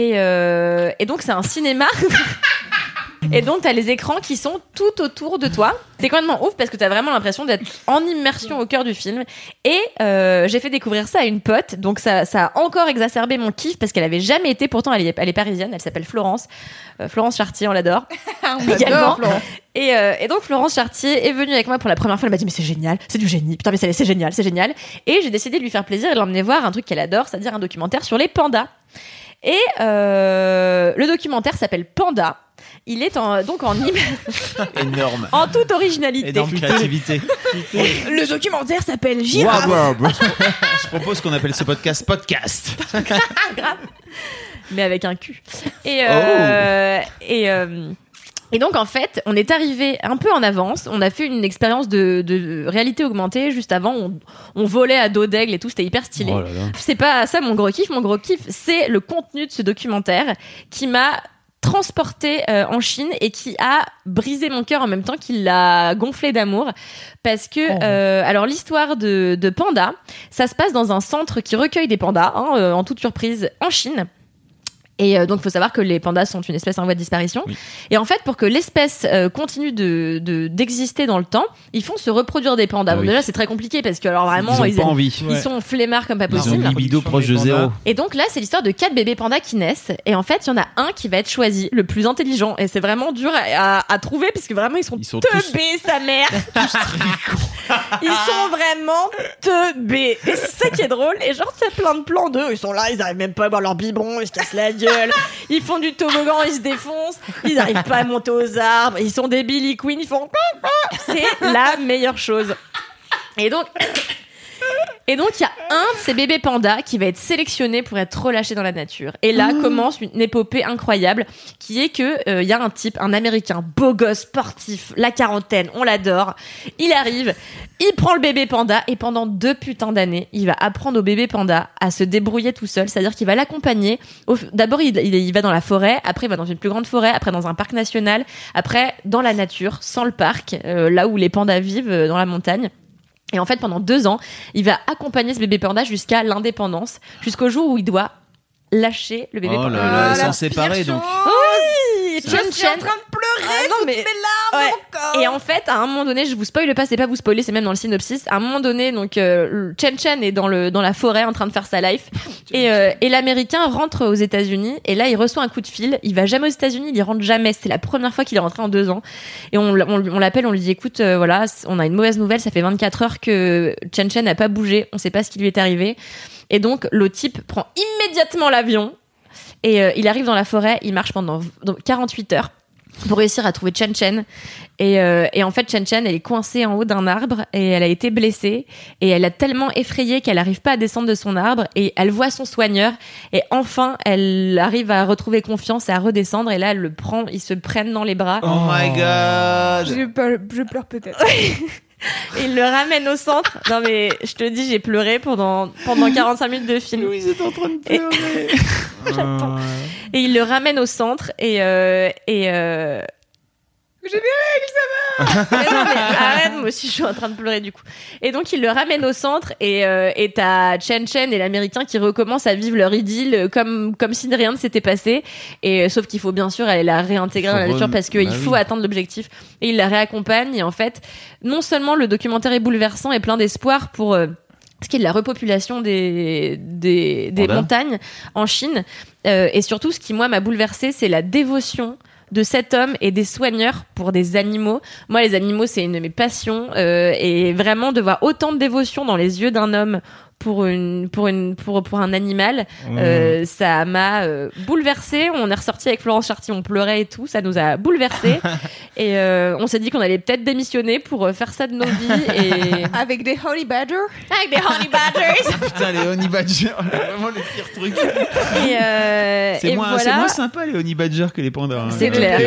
euh, et donc c'est un cinéma. Et donc, t'as les écrans qui sont tout autour de toi. C'est complètement ouf parce que t'as vraiment l'impression d'être en immersion au cœur du film. Et euh, j'ai fait découvrir ça à une pote. Donc, ça, ça a encore exacerbé mon kiff parce qu'elle avait jamais été. Pourtant, elle est, elle est parisienne. Elle s'appelle Florence. Euh, Florence Chartier, on l'adore. on Également. Florence. Et, euh, et donc Florence Chartier est venue avec moi pour la première fois. Elle m'a dit mais c'est génial, c'est du génie. Putain mais c'est c'est génial, c'est génial. Et j'ai décidé de lui faire plaisir et de l'emmener voir un truc qu'elle adore, c'est-à-dire un documentaire sur les pandas. Et euh, le documentaire s'appelle Panda. Il est en, donc en, Énorme. en toute originalité. Énorme créativité. Le documentaire s'appelle Girafe. Je propose qu'on appelle ce podcast podcast. mais avec un cul. Et, euh, et, euh, et donc, en fait, on est arrivé un peu en avance. On a fait une expérience de, de réalité augmentée juste avant. On, on volait à dos d'aigle et tout. C'était hyper stylé. Oh. C'est pas ça mon gros kiff. Mon gros kiff, c'est le contenu de ce documentaire qui m'a transporté euh, en Chine et qui a brisé mon cœur en même temps qu'il l'a gonflé d'amour. Parce que euh, alors l'histoire de, de Panda ça se passe dans un centre qui recueille des pandas hein, euh, en toute surprise en Chine et euh, donc, il faut savoir que les pandas sont une espèce en voie de disparition. Oui. Et en fait, pour que l'espèce euh, continue de de- d'exister dans le temps, ils font se reproduire des pandas. Ah Bon, oui. déjà, c'est très compliqué parce que alors vraiment, Ils ont ils, pas envie. ils sont flemmards comme pas Ils ont possible. libido proche de zéro. Et donc là, c'est l'histoire de quatre bébés pandas qui naissent. Et en fait, il y en a un qui va être choisi, le plus intelligent. Et c'est vraiment dur à, à- à trouver parce que vraiment, ils sont, Ils sont tous- teubés, sa mère. ils sont vraiment teubés. Et c'est ça qui est drôle. Et genre, c'est plein de plans d'eux. Ils sont là, ils arrivent même pas à boire leur biberon, ils se cassent la gueule. Ils font du toboggan, ils se défoncent. Ils arrivent pas à monter aux arbres. Ils sont des Billy Queen, ils font. C'est la meilleure chose. Et donc. Et donc, il y a un de ces bébés pandas qui va être sélectionné pour être relâché dans la nature. Et là commence une épopée incroyable qui est que euh, il y a un type, un américain, beau gosse, sportif, la quarantaine, on l'adore. Il arrive, il prend le bébé panda et pendant deux putains d'années, il va apprendre au bébé panda à se débrouiller tout seul. C'est-à-dire qu'il va l'accompagner. D'abord, il, il- il va dans la forêt, après, il va dans une plus grande forêt, après dans un parc national, après dans la nature, sans le parc, euh, là où les pandas vivent, euh, dans la montagne. Et en fait, pendant deux ans, il va accompagner ce bébé panda jusqu'à l'indépendance, jusqu'au jour où il doit lâcher le bébé Oh panda. là là, Ah, s'en la séparer donc. Oui, Je Chen suis en train de Ah non, mais... Ouais. Et en fait, à un moment donné, je vous spoile pas, c'est pas vous spoiler, c'est même dans le synopsis. À un moment donné, donc euh, Chen Chen est dans le dans la forêt en train de faire sa life, et euh, et l'américain rentre aux États-Unis, et là il reçoit un coup de fil. Il va jamais aux États-Unis, il y rentre jamais. C'est la première fois qu'il est rentré en deux ans, et on on, on l'appelle, on lui dit écoute, euh, voilà, on a une mauvaise nouvelle, ça fait 24 heures que Chen Chen n'a pas bougé, on sait pas ce qui lui est arrivé, et donc le type prend immédiatement l'avion. Et euh, il arrive dans la forêt, il marche pendant v- donc 48 heures pour réussir à trouver Chen Chen. Et, euh, et en fait, Chen Chen, elle est coincée en haut d'un arbre et elle a été blessée. Et elle a tellement effrayé qu'elle n'arrive pas à descendre de son arbre. Et elle voit son soigneur. Et enfin, elle arrive à retrouver confiance et à redescendre. Et là, elle le prend, ils se prennent dans les bras. Oh my god. Je, pleure- je pleure peut-être. Et ils le ramènent au centre. Non mais, je te dis, j'ai pleuré pendant, pendant 45 minutes de film. Louise est en train de Et- pleurer. J'attends. Et il le ramène au centre et euh, et euh... Mais non, mais arrête, moi aussi je suis en train de pleurer du coup. Et donc il le ramène au centre et euh, et t'as Chen Chen et l'américain qui recommencent à vivre leur idylle euh, comme comme si de rien ne s'était passé. Et euh, sauf qu'il faut bien sûr aller la réintégrer dans la nature parce qu'il bah faut oui. atteindre l'objectif. Et il la réaccompagne et en fait non seulement le documentaire est bouleversant et plein d'espoir pour euh, ce qui est de la repopulation des, des, montagnes en Chine. Euh, et surtout, ce qui, moi, m'a bouleversé, c'est la dévotion de cet homme et des soigneurs pour des animaux. Moi, les animaux, c'est une de mes passions. euh, et vraiment, de voir autant de dévotion dans les yeux d'un homme pour une pour une pour pour un animal euh, ça m'a euh, bouleversé on est ressorti avec Florence Charty on pleurait et tout ça nous a bouleversé et euh, on s'est dit qu'on allait peut-être démissionner pour euh, faire ça de nos vies et Avec des honey badgers? avec des honey badgers Putain, les honey badgers, vraiment le pire truc. euh, C'est moins, c'est voilà moins sympa les honey badgers que les pandas. hein, C'est a clair.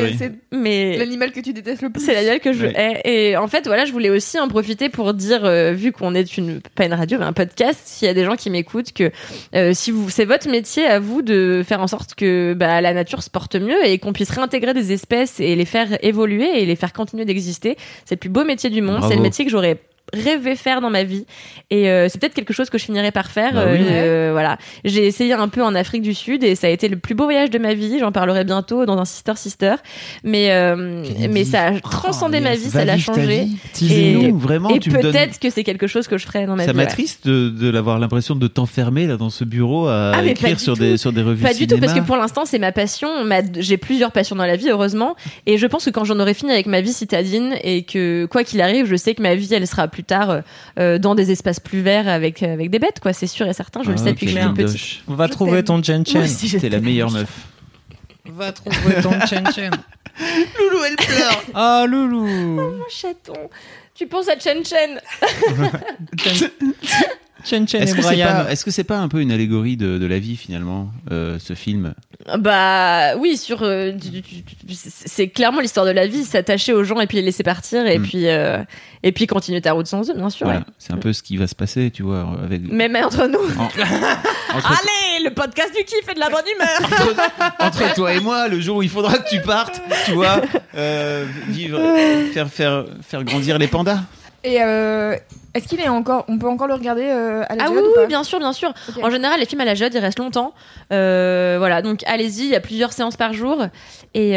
mais l'animal que tu détestes le plus. c'est la gueule que je Ouais. hais. Et en fait, voilà, je voulais aussi en profiter pour dire, euh, vu qu'on est une pas une radio mais un podcast, s'il y a des gens qui m'écoutent, que euh, si vous c'est votre métier à vous de faire en sorte que bah, la nature se porte mieux et qu'on puisse réintégrer des espèces et les faire évoluer et les faire continuer d'exister, c'est le plus beau métier du monde. C'est le métier que j'aurais rêvé faire dans ma vie et euh, c'est peut-être quelque chose que je finirai par faire Bah oui. Euh, voilà j'ai essayé un peu en Afrique du Sud et ça a été le plus beau voyage de ma vie j'en parlerai bientôt dans un sister sister mais euh, mais ça a transcendé ma vie ça l'a changé vraiment, et peut-être que c'est quelque chose que je ferai dans ma Ça vie. ouais. m'attriste de, de l'avoir l'impression de t'enfermer là dans ce bureau à Ah, écrire sur tout. des sur des revues Pas du tout, parce que pour l'instant, c'est ma passion. J'ai plusieurs passions dans la vie, heureusement. Et je pense que quand j'en aurai fini avec ma vie citadine et que, quoi qu'il arrive, je sais que ma vie, elle sera plus tard euh, euh, dans des espaces plus verts avec, avec des bêtes, quoi. C'est sûr et certain. Je le Ah, sais depuis que je suis toute petite. Doche. On va Je trouver ton Chen Chen. T'es la meilleure meuf. Va trouver ton Chen Chen. Loulou, elle pleure. Ah, loulou. Mon chaton. Tu penses à Chen Chen Chen Chen Est-ce et que c'est Brian. pas, est-ce que c'est pas un peu une allégorie de, de la vie finalement, euh, ce film? Bah oui, sur euh, c'est clairement l'histoire de la vie, s'attacher aux gens et puis les laisser partir et Mm. puis euh, et puis continuer ta route sans eux, bien sûr. Voilà, ouais. c'est un peu ce qui va se passer, tu vois, avec. Même entre nous. en- entre, Allez, le podcast du kiff et de la bonne humeur. entre toi et moi, le jour où il faudra que tu partes, tu vois, euh, vivre, faire faire faire grandir les pandas. Et euh, est-ce qu'il est encore. On peut encore le regarder euh, à la Ah oui, ou pas bien sûr, bien sûr. En général, les films à la Jode, ils restent longtemps. Euh, voilà, donc allez-y, il y a plusieurs séances par jour. Et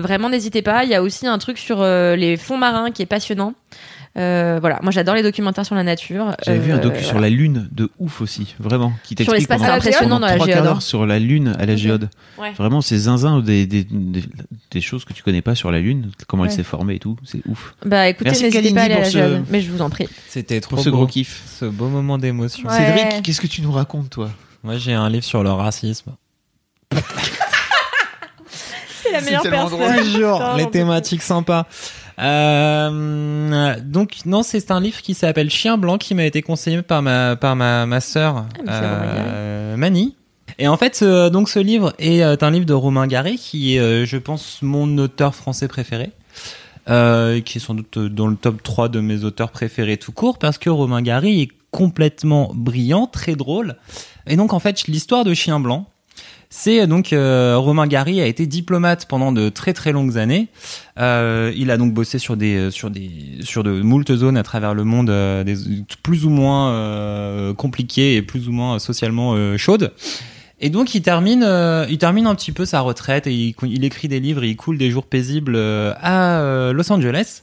vraiment, n'hésitez pas. Il y a aussi un truc sur les fonds marins qui est passionnant. Euh, voilà, moi j'adore les documentaires sur la nature. J'avais vu un Euh, docu sur la Lune de ouf aussi, vraiment, qui t'explique l'espace, pendant- c'est impressionnant dans la géode, sur la Lune à la géode. Ouais. Vraiment, c'est zinzin des, des, des, des choses que tu connais pas sur la Lune, comment elle s'est formée et tout, c'est ouf. Bah écoutez, Merci, n'hésitez pas à aller à la Kalindi, pour ce- Jode. Mais je vous en prie. C'était trop Pour ce beau. gros kiff. Ce beau moment d'émotion. Ouais. Cédric, qu'est-ce que tu nous racontes toi? Moi, j'ai un livre sur le racisme. C'est la meilleure personne. Les thématiques sympas. Euh, donc non, c'est un livre qui s'appelle Chien blanc qui m'a été conseillé par ma par ma ma sœur c'est euh, Mani. Et en fait, donc ce livre est euh, un livre de Romain Gary qui est, je pense, mon auteur français préféré. Euh, qui est sans doute dans le top 3 de mes auteurs préférés tout court parce que Romain Gary est complètement brillant, très drôle. Et donc en fait, l'histoire de Chien blanc, c'est donc euh, Romain Gary a été diplomate pendant de très très longues années. Euh, il a donc bossé sur des sur des sur de moult zones à travers le monde, euh, des, plus ou moins euh, compliquées et plus ou moins socialement euh, chaudes. Et donc il termine, euh, il termine un petit peu sa retraite et il, écrit des livres et il coule des jours paisibles euh, à euh, Los Angeles,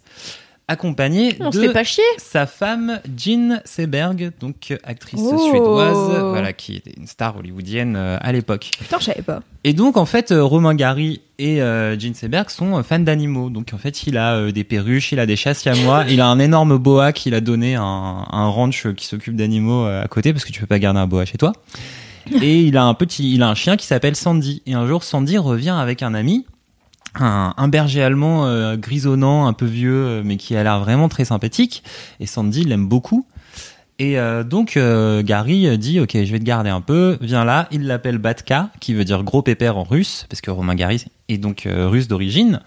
accompagné On de fait pas chier. sa femme Jean Seberg, donc euh, actrice Oh. suédoise, voilà, qui était une star hollywoodienne euh, à l'époque. Putain, je savais pas. Et donc en fait, euh, Romain Gary et euh, Jean Seberg sont fans d'animaux. Donc en fait, il a euh, des perruches, il a des chasses moi, il a un énorme boa qu'il a donné à un, à un ranch qui s'occupe d'animaux à côté parce que tu peux pas garder un boa chez toi. Et il a un petit, il a un chien qui s'appelle Sandy. Et un jour, Sandy revient avec un ami, un, berger allemand euh, grisonnant, un peu vieux, euh, mais qui a l'air vraiment très sympathique. Et Sandy l'aime beaucoup. Et euh, donc Gary dit ok je vais te garder un peu, viens là, il l'appelle Batka qui veut dire gros pépère en russe parce que Romain Gary est donc euh, russe d'origine.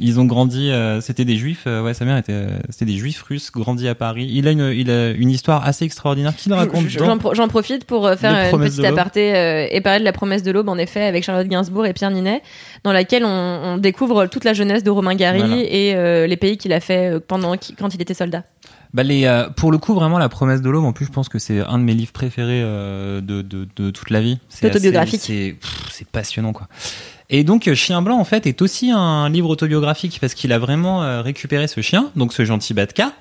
Ils ont grandi, euh, c'était des juifs, euh, ouais sa mère était, euh, c'était des juifs russes grandis à Paris. Il a une, il a une histoire assez extraordinaire qu'il raconte dans- J'en pro- j'en profite pour faire une petite aparté et parler de la promesse de l'aube, en effet, avec Charlotte Gainsbourg et Pierre Ninet, dans laquelle on, on découvre toute la jeunesse de Romain Gary Voilà. et les pays qu'il a fait pendant quand il était soldat. Bah les, euh, pour le coup, vraiment, La promesse de l'aube, en plus, je pense que c'est un de mes livres préférés euh, de, de, de toute la vie. C'est Autobiographique. c'est passionnant, quoi. Et donc, euh, Chien Blanc, en fait, est aussi un livre autobiographique parce qu'il a vraiment euh, récupéré ce chien, donc ce gentil Batka.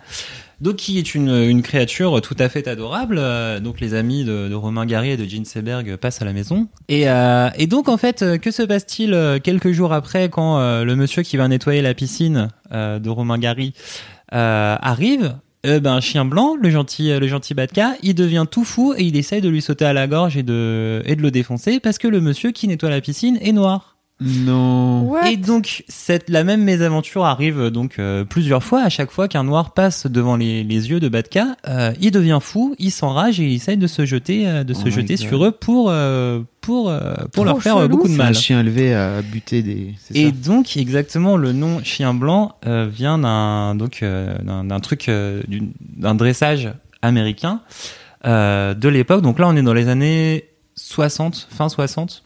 Donc, qui est une, une créature tout à fait adorable. Euh, donc, les amis de, de Romain Gary et de Jean Seberg passent à la maison. Et, euh, et donc, en fait, que se passe-t-il quelques jours après quand euh, le monsieur qui va nettoyer la piscine euh, de Romain Gary arrive? Euh, ben, chien blanc, le gentil, le gentil Batka, il devient tout fou et il essaye de lui sauter à la gorge et de, et de le défoncer parce que le monsieur qui nettoie la piscine est noir. Non. What? Et donc, cette, la même mésaventure arrive euh, donc euh, plusieurs fois. À chaque fois qu'un noir passe devant les, les yeux de Batka, euh, il devient fou, il s'enrage et il essaye de se jeter, euh, de Oh se jeter God. sur eux pour, euh, pour, euh, pour leur faire chelou. beaucoup de C'est mal. un chien élevé à buter des. Et ça donc exactement le nom chien blanc euh, vient d'un donc euh, d'un truc euh, d'un dressage américain euh, de l'époque. Donc là on est dans les années 60, fin 60.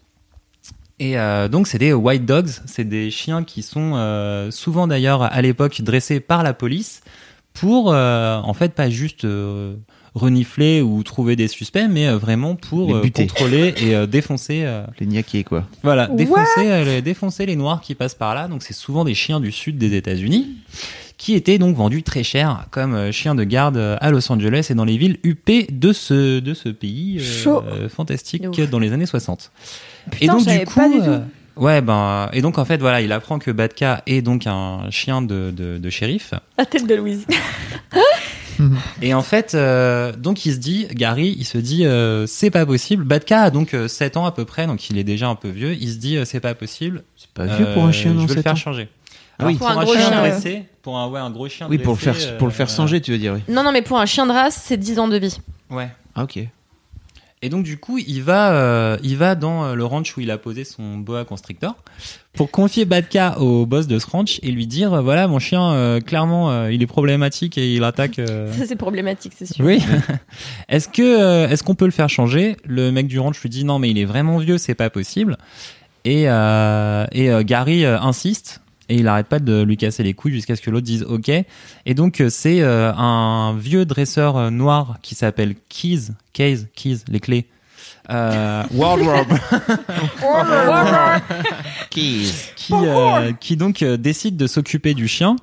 Et euh, donc c'est des white dogs, c'est des chiens qui sont euh, souvent d'ailleurs à l'époque dressés par la police pour euh, en fait pas juste euh, renifler ou trouver des suspects, mais euh, vraiment pour euh, contrôler et euh, défoncer euh, Les niaqués, quoi. voilà, défoncer, euh, défoncer les noirs qui passent par là. Donc c'est souvent des chiens du sud des États-Unis qui étaient donc vendus très cher comme euh, chiens de garde euh, à Los Angeles et dans les villes huppées de ce de ce pays euh, Chaud. euh, fantastique dans les années 60. Putain, je savais pas du tout. euh, ouais ben et donc en fait voilà, il apprend que Batka est donc un chien de, de, de shérif. La tête de Louise. Et en fait, euh, donc il se dit, Gary, il se dit, euh, c'est pas possible. Batka a donc euh, 7 ans à peu près, donc il est déjà un peu vieux. Il se dit, euh, c'est pas possible. C'est pas vieux pour un chien, non Je vais le faire ans changer. Ah Alors, oui. pour, Pour un un, gros chien chien, dressé, pour un ouais un gros chien. Oui, pour le faire, dressé, pour le faire euh, changer, tu veux dire, oui. Non, non, mais pour un chien de race, c'est 10 ans de vie. Ouais. Ah, ok. Et donc du coup, il va, euh, il va dans euh, le ranch où il a posé son boa constrictor pour confier Batka au boss de ce ranch et lui dire, euh, voilà, mon chien, euh, clairement, euh, il est problématique et il attaque. euh, Ça, c'est problématique, c'est sûr. Oui. est-ce que euh, est-ce qu'on peut le faire changer? Le mec du ranch lui dit non mais il est vraiment vieux, c'est pas possible. Et euh, et euh, Gary euh, insiste et il arrête pas de lui casser les couilles jusqu'à ce que l'autre dise OK. Et donc euh, c'est euh, un vieux dresseur euh, noir qui s'appelle Keys, Keys, Keys, les clés. Euh, Wardrobe qui, euh, qui donc euh, décide de s'occuper du chien.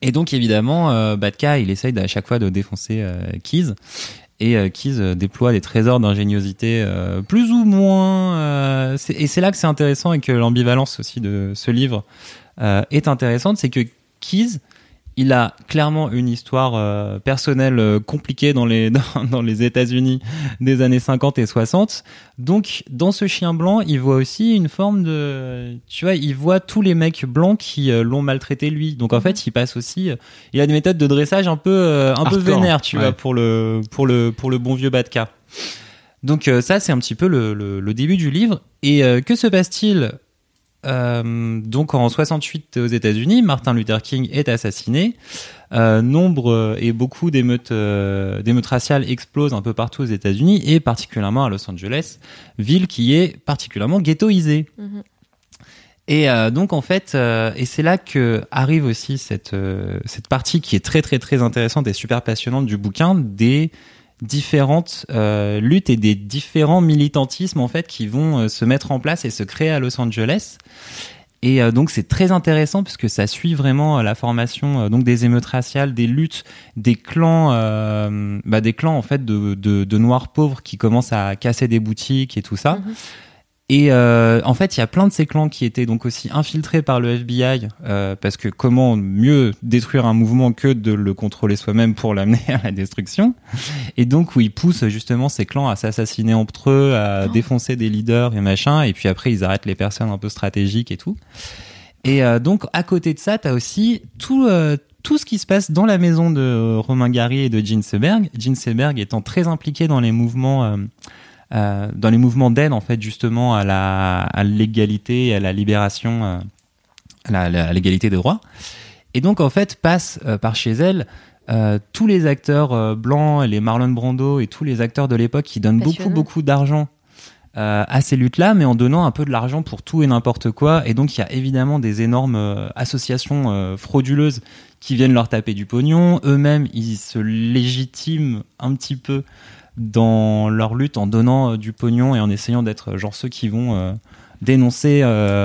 Et donc évidemment, euh, Batka, il essaye à chaque fois de défoncer euh, Keys. Et euh, Keys euh, déploie des trésors d'ingéniosité euh, plus ou moins. euh, et c'est là que c'est intéressant et que l'ambivalence aussi de ce livre euh, est intéressante, c'est que Keys, il a clairement une histoire euh, personnelle euh, compliquée dans les dans, dans les États-Unis des années 50 et 60. Donc dans ce chien blanc, il voit aussi une forme de tu vois, il voit tous les mecs blancs qui euh, l'ont maltraité lui. Donc en fait, il passe aussi il a des méthodes de dressage un peu un peu vénères, tu ouais. vois, pour le pour le pour le bon vieux Batka. Donc ça c'est un petit peu le, le, le début du livre et que se passe-t-il euh, donc en 68 aux États-Unis, Martin Luther King est assassiné. Euh, nombre euh, et beaucoup d'émeutes euh, d'émeutes raciales explosent un peu partout aux États-Unis et particulièrement à Los Angeles, ville qui est particulièrement ghettoisée. Mhm. Et euh, donc en fait, euh, et c'est là que arrive aussi cette euh, cette partie qui est très très très intéressante et super passionnante du bouquin des différentes euh, luttes et des différents militantismes en fait qui vont euh, se mettre en place et se créer à Los Angeles. Et euh, donc c'est très intéressant puisque ça suit vraiment la formation donc des émeutes raciales, des luttes, des clans, bah, des clans en fait de, de, de noirs pauvres qui commencent à casser des boutiques et tout ça. Et euh, en fait, il y a plein de ces clans qui étaient donc aussi infiltrés par le FBI, euh, parce que comment mieux détruire un mouvement que de le contrôler soi-même pour l'amener à la destruction Et donc où ils poussent justement ces clans à s'assassiner entre eux, à défoncer des leaders et machin, et puis après ils arrêtent les personnes un peu stratégiques et tout. Et euh, donc à côté de ça, t'as aussi tout. euh, tout ce qui se passe dans la maison de Romain Gary et de Gene Seberg, Gene Seberg étant très impliqué dans les mouvements euh, dans les mouvements d'aide en fait justement à la à l'égalité et à la libération euh, à l'égalité des droits et donc en fait passe euh, par chez elle euh, tous les acteurs blancs et les Marlon Brando et tous les acteurs de l'époque qui donnent beaucoup beaucoup d'argent à ces luttes-là, mais en donnant un peu de l'argent pour tout et n'importe quoi. Et donc, il y a évidemment des énormes associations frauduleuses qui viennent leur taper du pognon. Eux-mêmes, ils se légitiment un petit peu dans leur lutte en donnant euh, du pognon et en essayant d'être euh, genre ceux qui vont euh, dénoncer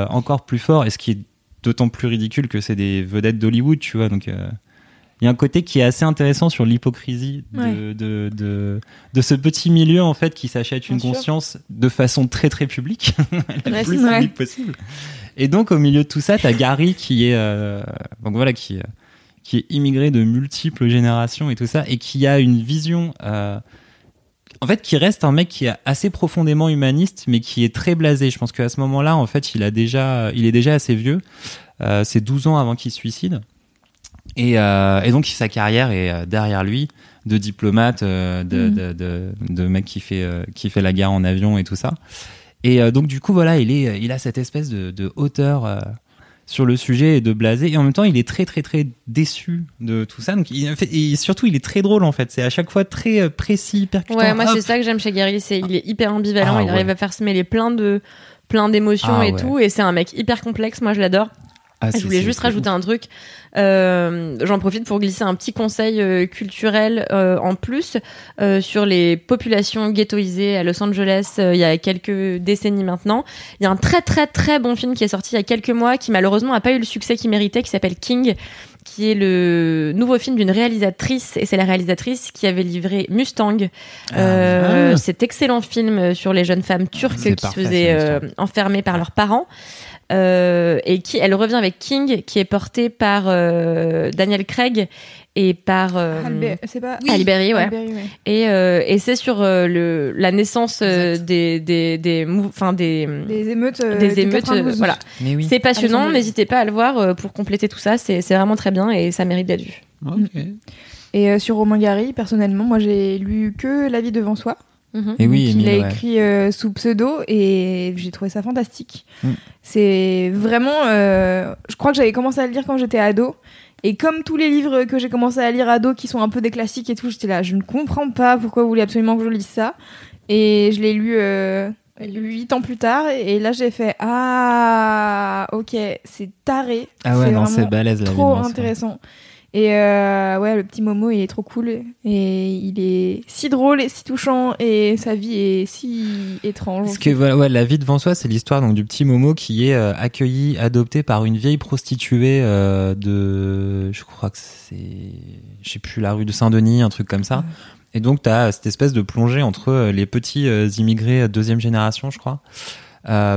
encore plus fort. Et ce qui est d'autant plus ridicule que c'est des vedettes d'Hollywood, tu vois. Donc, il y a un côté qui est assez intéressant sur l'hypocrisie de, Ouais. de, de, de ce petit milieu en fait qui s'achète une Bien sûr. conscience de façon très très publique, la Ouais, plus publique possible. Et donc au milieu de tout ça, t'as Gary qui est euh, donc voilà qui qui est immigré de multiples générations et tout ça et qui a une vision euh, en fait qui reste un mec qui est assez profondément humaniste mais qui est très blasé. Je pense qu'à ce moment-là en fait, il a déjà il est déjà assez vieux. Euh, c'est 12 ans avant qu'il se suicide. Et, euh, et donc sa carrière est euh, derrière lui de diplomate, de, Mhm. de, de, de mec qui fait, qui fait la guerre en avion et tout ça. Et donc du coup voilà, il, est, il a cette espèce de, hauteur sur le sujet et de blasé. Et en même temps, il est très très très déçu de tout ça. Donc il, et surtout, il est très drôle en fait. C'est à chaque fois très euh, précis, percutant. Ouais, moi c'est ça que j'aime chez Gary, c'est il est hyper ambivalent, Ah, il arrive à faire se mêler plein de plein d'émotions Ah, et ouais. tout, et c'est un mec hyper complexe. Moi je l'adore. Ah, Je voulais juste rajouter un truc. Euh, J'en profite pour glisser un petit conseil euh, culturel euh, en plus euh, sur les populations ghettoisées à Los Angeles euh, il y a quelques décennies maintenant. Il y a un très très très bon film qui est sorti il y a quelques mois qui malheureusement n'a pas eu le succès qu'il méritait, qui s'appelle King qui est le nouveau film d'une réalisatrice, et c'est la réalisatrice qui avait livré Mustang, euh, Ah. cet excellent film sur les jeunes femmes turques qui parfait, se faisaient enfermer par leurs parents. Euh, et qui elle revient avec King qui est porté par euh, Daniel Craig et par euh, c'est pas Berry, ouais. Ouais. et, euh, et c'est sur euh, le la naissance euh, des des des enfin des Des émeutes. euh, des de émeutes euh, 92. voilà Mais oui. c'est passionnant n'hésitez pas à le voir euh, pour compléter tout ça c'est c'est vraiment très bien et ça mérite d'être vu. Et euh, sur Romain Gary, personnellement, moi j'ai lu que La vie devant soi. Mhm. Et oui, Émile, a écrit euh, sous pseudo et j'ai trouvé ça fantastique. Mm. C'est vraiment. euh, je crois que j'avais commencé à le lire quand j'étais ado. Et comme tous les livres que j'ai commencé à lire ado qui sont un peu des classiques et tout, j'étais là, je ne comprends pas pourquoi vous voulez absolument que je lise ça. Et je l'ai lu euh, huit ans plus tard et là j'ai fait Ah, ok, c'est taré. Ah ouais, non, vraiment c'est balèze la vie trop soi. Et euh, ouais, le petit Momo, il est trop cool. Et il est si drôle et si touchant. Et sa vie est si étrange. Parce que voilà, ouais, la vie devant soi, c'est l'histoire donc du petit Momo qui est euh, accueilli, adopté par une vieille prostituée euh, de, je crois que c'est, je sais plus la rue de Saint-Denis, un truc comme ça. Et donc t'as cette espèce de plongée entre les petits immigrés deuxième génération, je crois,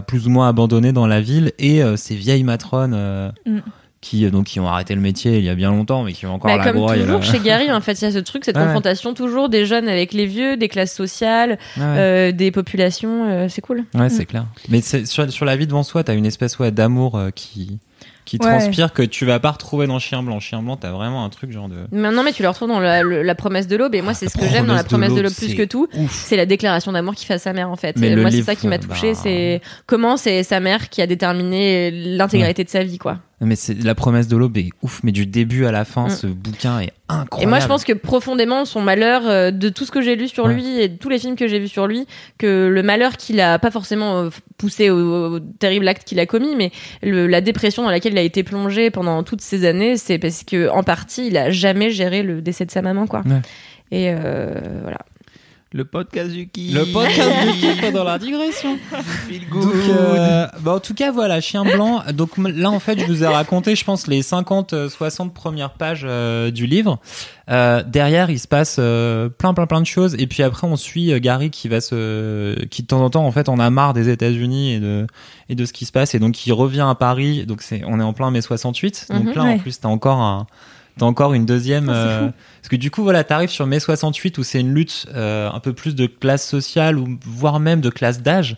plus ou moins abandonnés dans la ville, et ces vieilles matrones. Mm. Qui, euh, donc, qui ont arrêté le métier il y a bien longtemps, mais qui ont encore Bah, la comme broye, toujours chez Gary, en fait, il y a ce truc, cette ouais. confrontation toujours des jeunes avec les vieux, des classes sociales, ouais. euh, des populations. euh, c'est cool. Ouais, c'est clair. Mais c'est- sur, sur la vie devant soi, t'as une espèce ouais, d'amour euh, qui, qui Ouais. transpire que tu vas pas retrouver dans Chien Blanc. Chien Blanc, t'as vraiment un truc genre de. Mais non, mais tu le retrouves dans la, le- la promesse de l'aube. Et moi, c'est ce que j'aime dans la Promesse de l'aube, plus que tout. Ouf. C'est la déclaration d'amour qu'il fait à sa mère, en fait. Et moi, c'est ça qui m'a bah- touché. C'est comment c'est sa mère qui a déterminé l'intégralité de sa vie, quoi. Mais c'est la promesse de l'aube est ouf, mais du début à la fin, Mm. ce bouquin est incroyable. Et moi, je pense que profondément, son malheur, euh, de tout ce que j'ai lu sur Ouais. lui et de tous les films que j'ai vus sur lui, que le malheur qu'il a pas forcément euh, poussé au, au terrible acte qu'il a commis, mais le- la dépression dans laquelle il a été plongé pendant toutes ces années, c'est parce que en partie, il a jamais géré le décès de sa maman, quoi. Ouais. Et euh, voilà. Le podcast du kiff. Le podcast du kiff dans la digression. Donc, euh, bah, en tout cas, voilà, Chien Blanc. Donc là, en fait, je vous ai raconté, je pense, les 50, euh, 60 premières pages euh, du livre. Euh, derrière, il se passe euh, plein, plein, plein de choses. Et puis après, on suit euh, Gary qui va se, qui de temps en temps, en fait, on a marre des États-Unis et de et de ce qui se passe. Et donc, il revient à Paris. Donc, c'est, on est en plein mai 68. Donc Mhm, là, en plus, t'as encore un T'as encore une deuxième. Euh, parce que du coup, voilà, t'arrives sur mai 68 où c'est une lutte euh, un peu plus de classe sociale ou voire même de classe d'âge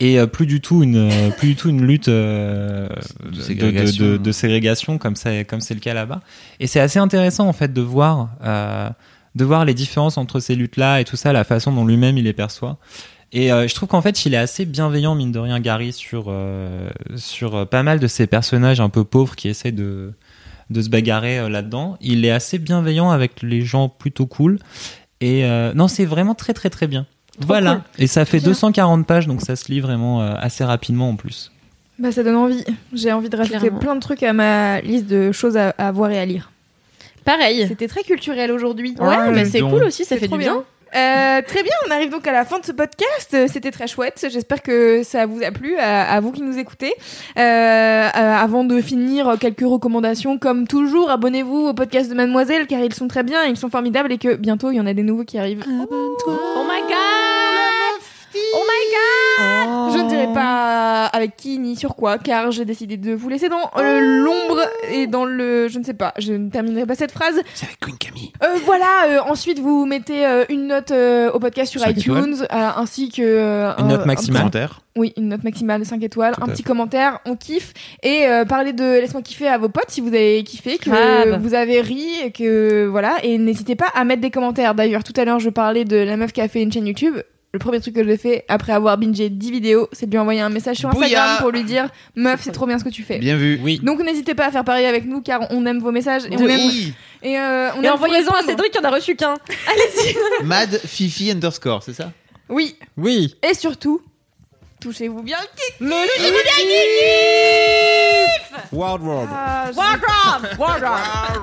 et euh, plus du tout une euh, plus du tout une lutte euh, De de, de- ségrégation. de- de ségrégation comme c'est comme c'est le cas là-bas. Et c'est assez intéressant en fait de voir euh, de voir les différences entre ces luttes-là et tout ça, la façon dont lui-même il les perçoit. Et euh, je trouve qu'en fait, il est assez bienveillant, mine de rien, Gary, sur, euh, sur euh, pas mal de ces personnages un peu pauvres qui essaient de, de se bagarrer euh, là-dedans. Il est assez bienveillant avec les gens plutôt cool. Et euh, non, c'est vraiment très, très, très bien. voilà. cool. Et ça fait Bien. 240 pages, donc ça se lit vraiment euh, assez rapidement en plus. Bah, ça donne envie. J'ai envie de rajouter Clairement. plein de trucs à ma liste de choses à, à voir et à lire. Pareil. C'était très culturel aujourd'hui. Ouais, mais c'est cool aussi, ça C'est fait trop du bien. Euh, très bien, on arrive donc à la fin de ce podcast. C'était très chouette. J'espère que ça vous a plu, à, à vous qui nous écoutez. Euh, euh, avant de finir, quelques recommandations. Comme toujours, abonnez-vous au podcast de Mademoiselle car ils sont très bien, ils sont formidables et que bientôt il y en a des nouveaux qui arrivent. Oh my god! Dirai pas avec qui ni sur quoi, car j'ai décidé de vous laisser dans euh, l'ombre et dans le. Je ne sais pas, je ne terminerai pas cette phrase. C'est avec Queen Camille. Euh, voilà, euh, ensuite vous mettez euh, une note euh, au podcast sur iTunes, euh, ainsi que. euh, Une un- note un maximale. Commentaire. oui, une note maximale, 5 étoiles, Tout un petit commentaire, on kiffe. Et euh, parlez de Laisse-moi kiffer à vos potes si vous avez kiffé, que vous avez ri, que voilà. Et n'hésitez pas à mettre des commentaires. D'ailleurs, tout à l'heure, je parlais de la meuf qui a fait une chaîne YouTube. Le premier truc que j'ai fait après avoir bingé 10 vidéos, c'est de lui envoyer un message sur Instagram Bouya pour lui dire Meuf, c'est trop bien ce que tu fais. Bien vu. Oui. Donc n'hésitez pas à faire pareil avec nous car on aime vos messages et De on aime. Oui. Et, euh, on Et aime envoyez-en à. Cédric, il en a reçu qu'un. Mad Fifi underscore, c'est ça? Oui, Oui. et surtout, touchez-vous bien le kick. World World. Ah, je- Warcraft! Warcraft!